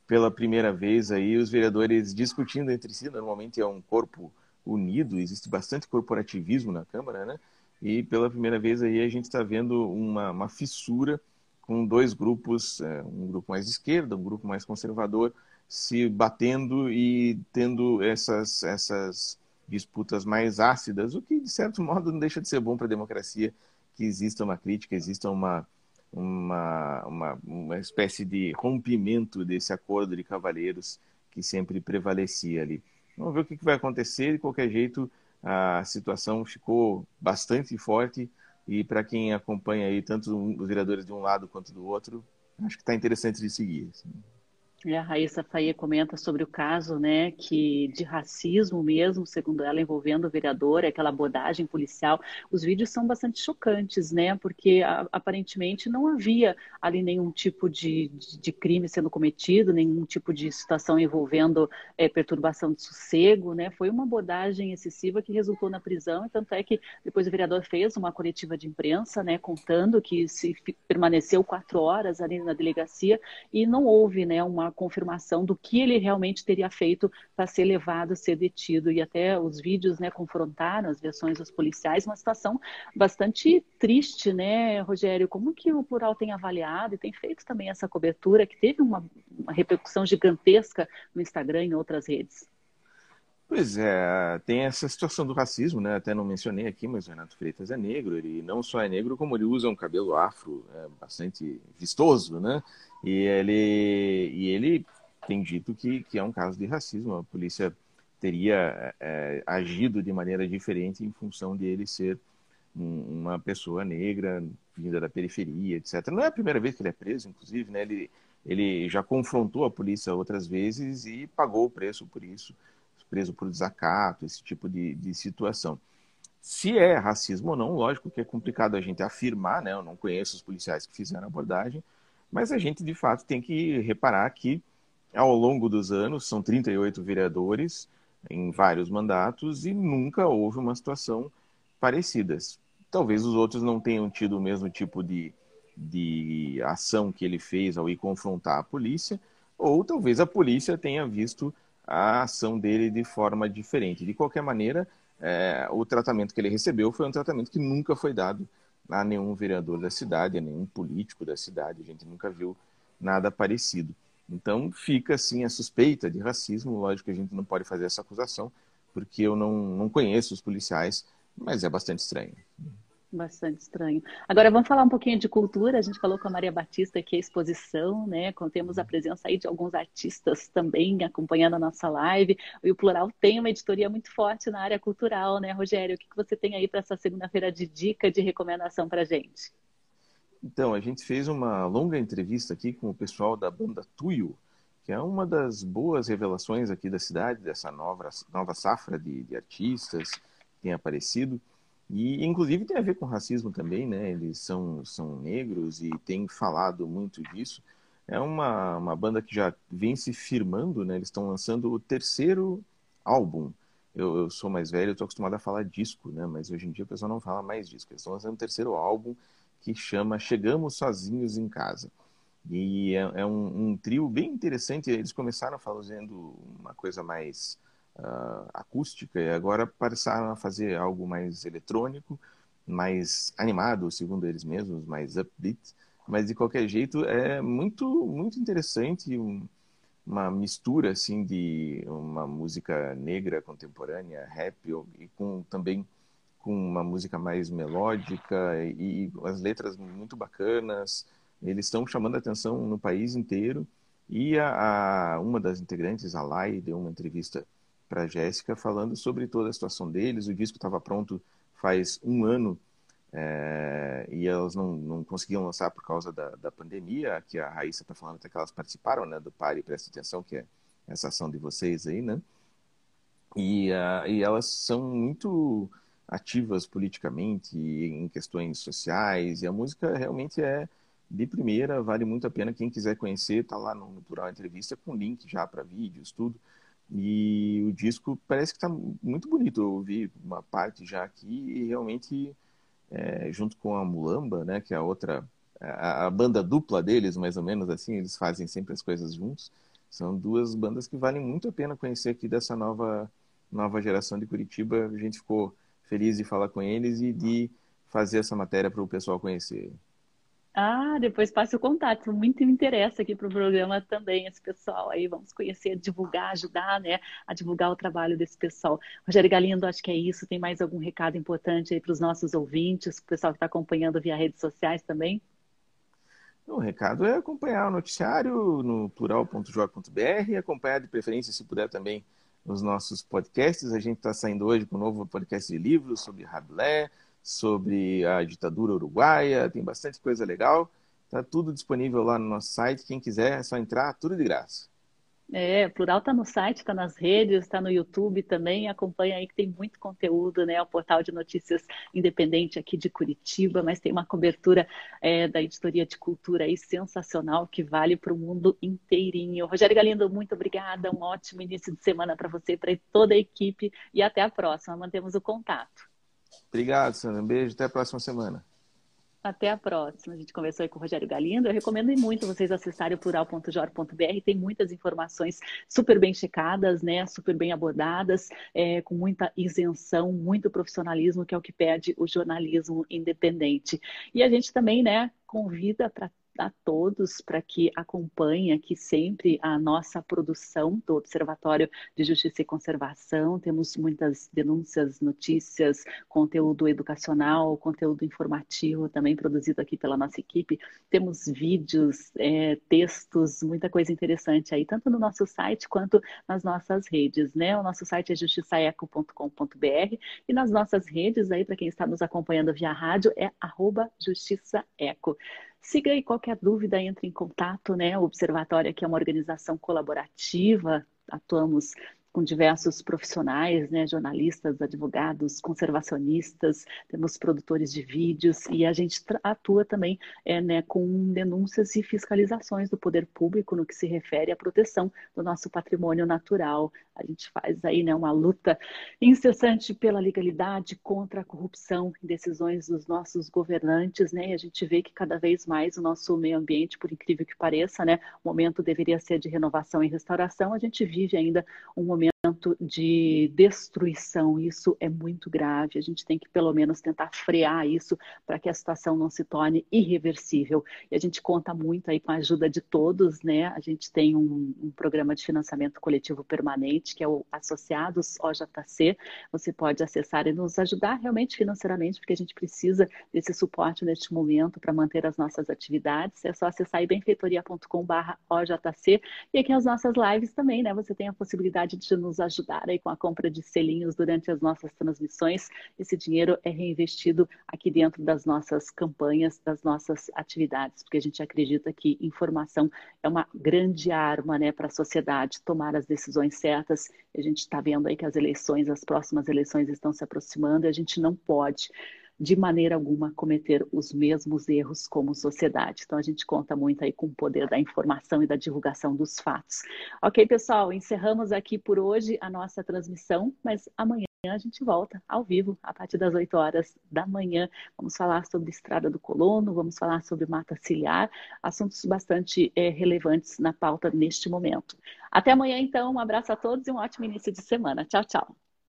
D: pela primeira vez aí os vereadores discutindo entre si. Normalmente é um corpo unido, existe bastante corporativismo na Câmara, né? E pela primeira vez aí a gente está vendo uma, uma, fissura com dois grupos, é, um grupo mais de esquerda, um grupo mais conservador, se batendo e tendo essas, essas disputas mais ácidas, o que de certo modo não deixa de ser bom para a democracia que exista uma crítica, exista uma, uma, uma, uma espécie de rompimento desse acordo de cavalheiros que sempre prevalecia ali. Vamos ver o que vai acontecer. De qualquer jeito, a situação ficou bastante forte. E para quem acompanha aí tanto os vereadores de um lado quanto do outro, acho que está interessante de seguir. Assim.
A: A Raíssa Faia comenta sobre o caso, né, que de racismo mesmo, segundo ela, envolvendo o vereador, aquela abordagem policial. Os vídeos são bastante chocantes, né, porque a, aparentemente não havia ali nenhum tipo de, de, de, crime sendo cometido, nenhum tipo de situação envolvendo é, perturbação de sossego, né. Foi uma abordagem excessiva que resultou na prisão, e tanto é que depois o vereador fez uma coletiva de imprensa, né, contando que se permaneceu quatro horas ali na delegacia e não houve, né, uma confirmação do que ele realmente teria feito para ser levado, ser detido. E até os vídeos né, confrontaram as versões dos policiais, uma situação bastante triste, né, Rogério? Como que o Plural tem avaliado e tem feito também essa cobertura, que teve uma, uma repercussão gigantesca no Instagram e em outras redes?
D: Pois é, tem essa situação do racismo, né? Até não mencionei aqui, mas o Renato Freitas é negro. Ele não só é negro, como ele usa um cabelo afro é, bastante vistoso, né? E ele, e ele tem dito que, que é um caso de racismo. A polícia teria é, agido de maneira diferente em função de ele ser um, uma pessoa negra, vinda da periferia, etc. Não é a primeira vez que ele é preso, inclusive, né? Ele, ele já confrontou a polícia outras vezes e pagou o preço por isso preso por desacato, esse tipo de, de situação. Se é racismo ou não, lógico que é complicado a gente afirmar, né? Eu não conheço os policiais que fizeram a abordagem, mas a gente de fato tem que reparar que ao longo dos anos são 38 vereadores em vários mandatos e nunca houve uma situação parecida. Talvez os outros não tenham tido o mesmo tipo de, de ação que ele fez ao ir confrontar a polícia, ou talvez a polícia tenha visto a ação dele de forma diferente. De qualquer maneira, é, o tratamento que ele recebeu foi um tratamento que nunca foi dado a nenhum vereador da cidade, a nenhum político da cidade. A gente nunca viu nada parecido. Então fica assim a suspeita de racismo. Lógico que a gente não pode fazer essa acusação, porque eu não, não conheço os policiais, mas é bastante estranho.
A: Bastante estranho. Agora vamos falar um pouquinho de cultura. A gente falou com a Maria Batista que é exposição, né? Temos a presença aí de alguns artistas também acompanhando a nossa live. E o Plural tem uma editoria muito forte na área cultural, né, Rogério? O que você tem aí para essa segunda-feira de dica, de recomendação para gente?
D: Então, a gente fez uma longa entrevista aqui com o pessoal da banda Tuyo, que é uma das boas revelações aqui da cidade, dessa nova, nova safra de, de artistas que tem aparecido. E, inclusive, tem a ver com racismo também, né? Eles são, são negros e têm falado muito disso. É uma, uma banda que já vem se firmando, né? Eles estão lançando o terceiro álbum. Eu, eu sou mais velho, estou acostumado a falar disco, né? Mas hoje em dia o pessoal não fala mais disco. Eles estão lançando o terceiro álbum que chama Chegamos Sozinhos em Casa. E é, é um, um, trio bem interessante. Eles começaram fazendo uma coisa mais uh, acústica e agora passaram a fazer algo mais eletrônico, mais animado, segundo eles mesmos, mais upbeat. Mas de qualquer jeito é muito muito interessante um, uma mistura assim de uma música negra contemporânea, rap e com também com uma música mais melódica e, e as letras muito bacanas. Eles estão chamando atenção no país inteiro. E a, a, uma das integrantes, a Lai, deu uma entrevista para a Jéssica falando sobre toda a situação deles. O disco estava pronto faz um ano é, e elas não, não conseguiam lançar por causa da, da pandemia. Aqui a Raíssa está falando até que elas participaram né, do Pare Presta Atenção, que é essa ação de vocês aí, né? E, uh, e elas são muito ativas politicamente em questões sociais e a música realmente é de primeira, vale muito a pena quem quiser conhecer, tá lá no, no Plural Entrevista com link já para vídeos, tudo. E o disco parece que está muito bonito. Eu ouvi uma parte já aqui e realmente, é, junto com a Mulamba, né, que é a outra, a, a, banda dupla deles, mais ou menos assim, eles fazem sempre as coisas juntos. São duas bandas que valem muito a pena conhecer aqui dessa nova, nova geração de Curitiba. A gente ficou feliz de falar com eles e de fazer essa matéria para o pessoal conhecer.
A: Ah, depois passe o contato. Muito me interessa aqui para o programa também, esse pessoal aí. Vamos conhecer, divulgar, ajudar, né? A divulgar o trabalho desse pessoal. Rogério Galindo, acho que é isso. Tem mais algum recado importante aí para os nossos ouvintes, o pessoal que está acompanhando via redes sociais também?
D: O recado é acompanhar o noticiário no plural.jor.br acompanhar de preferência, se puder, também os nossos podcasts. A gente está saindo hoje com um novo podcast de livros sobre Rabelais, sobre a ditadura uruguaia, tem bastante coisa legal. Está tudo disponível lá no nosso site. Quem quiser é só entrar, tudo de graça.
A: É, Plural está no site, está nas redes, está no YouTube também. Acompanha aí que tem muito conteúdo, né? O portal de notícias independente aqui de Curitiba, mas tem uma cobertura é, da editoria de cultura aí sensacional que vale para o mundo inteirinho. Rogério Galindo, muito obrigada. Um ótimo início de semana para você, para toda a equipe e até a próxima. Mantemos o contato.
D: Obrigado, Sandra. Um beijo, até a próxima semana.
A: Até a próxima. A gente conversou aí com o Rogério Galindo. Eu recomendo muito vocês acessarem o plural.jor.br. Tem muitas informações super bem checadas, né? Super bem abordadas, é, com muita isenção, muito profissionalismo, que é o que pede o jornalismo independente. E a gente também, né, convida para a todos para que acompanhem aqui sempre a nossa produção do Observatório de Justiça e Conservação. Temos muitas denúncias, notícias, conteúdo educacional, conteúdo informativo também produzido aqui pela nossa equipe. Temos vídeos, é, textos, muita coisa interessante aí, tanto no nosso site quanto nas nossas redes, né? O nosso site é justiçaeco.com.br e nas nossas redes aí, para quem está nos acompanhando via rádio, é arroba justiçaeco. Siga aí qualquer dúvida, entre em contato, né? O Observatório aqui é uma organização colaborativa, atuamos com diversos profissionais, né, jornalistas, advogados, conservacionistas, temos produtores de vídeos e a gente atua também é, né, com denúncias e fiscalizações do poder público no que se refere à proteção do nosso patrimônio natural. A gente faz aí né, uma luta incessante pela legalidade contra a corrupção em decisões dos nossos governantes, né? E a gente vê que cada vez mais o nosso meio ambiente, por incrível que pareça, né, o momento deveria ser de renovação e restauração, a gente vive ainda um momento de destruição. Isso é muito grave. A gente tem que, pelo menos, tentar frear isso para que a situação não se torne irreversível. E a gente conta muito aí com a ajuda de todos, né? A gente tem um, um programa de financiamento coletivo permanente, que é o Associados OJC. Você pode acessar e nos ajudar realmente financeiramente, porque a gente precisa desse suporte neste momento para manter as nossas atividades. É só acessar benfeitoria.com/ojc e aqui as nossas lives também, né? Você tem a possibilidade de nos nos ajudar aí com a compra de selinhos durante as nossas transmissões. Esse dinheiro é reinvestido aqui dentro das nossas campanhas, das nossas atividades, porque a gente acredita que informação é uma grande arma né, para a sociedade tomar as decisões certas. A gente está vendo aí que as eleições, as próximas eleições estão se aproximando e a gente não pode de maneira alguma cometer os mesmos erros como sociedade. Então a gente conta muito aí com o poder da informação e da divulgação dos fatos. Ok, pessoal, encerramos aqui por hoje a nossa transmissão, mas amanhã a gente volta ao vivo a partir das 8 horas da manhã. Vamos falar sobre Estrada do Colono, vamos falar sobre mata ciliar, assuntos bastante é, relevantes na pauta neste momento. Até amanhã, então. Um abraço a todos e um ótimo início de semana. Tchau, tchau.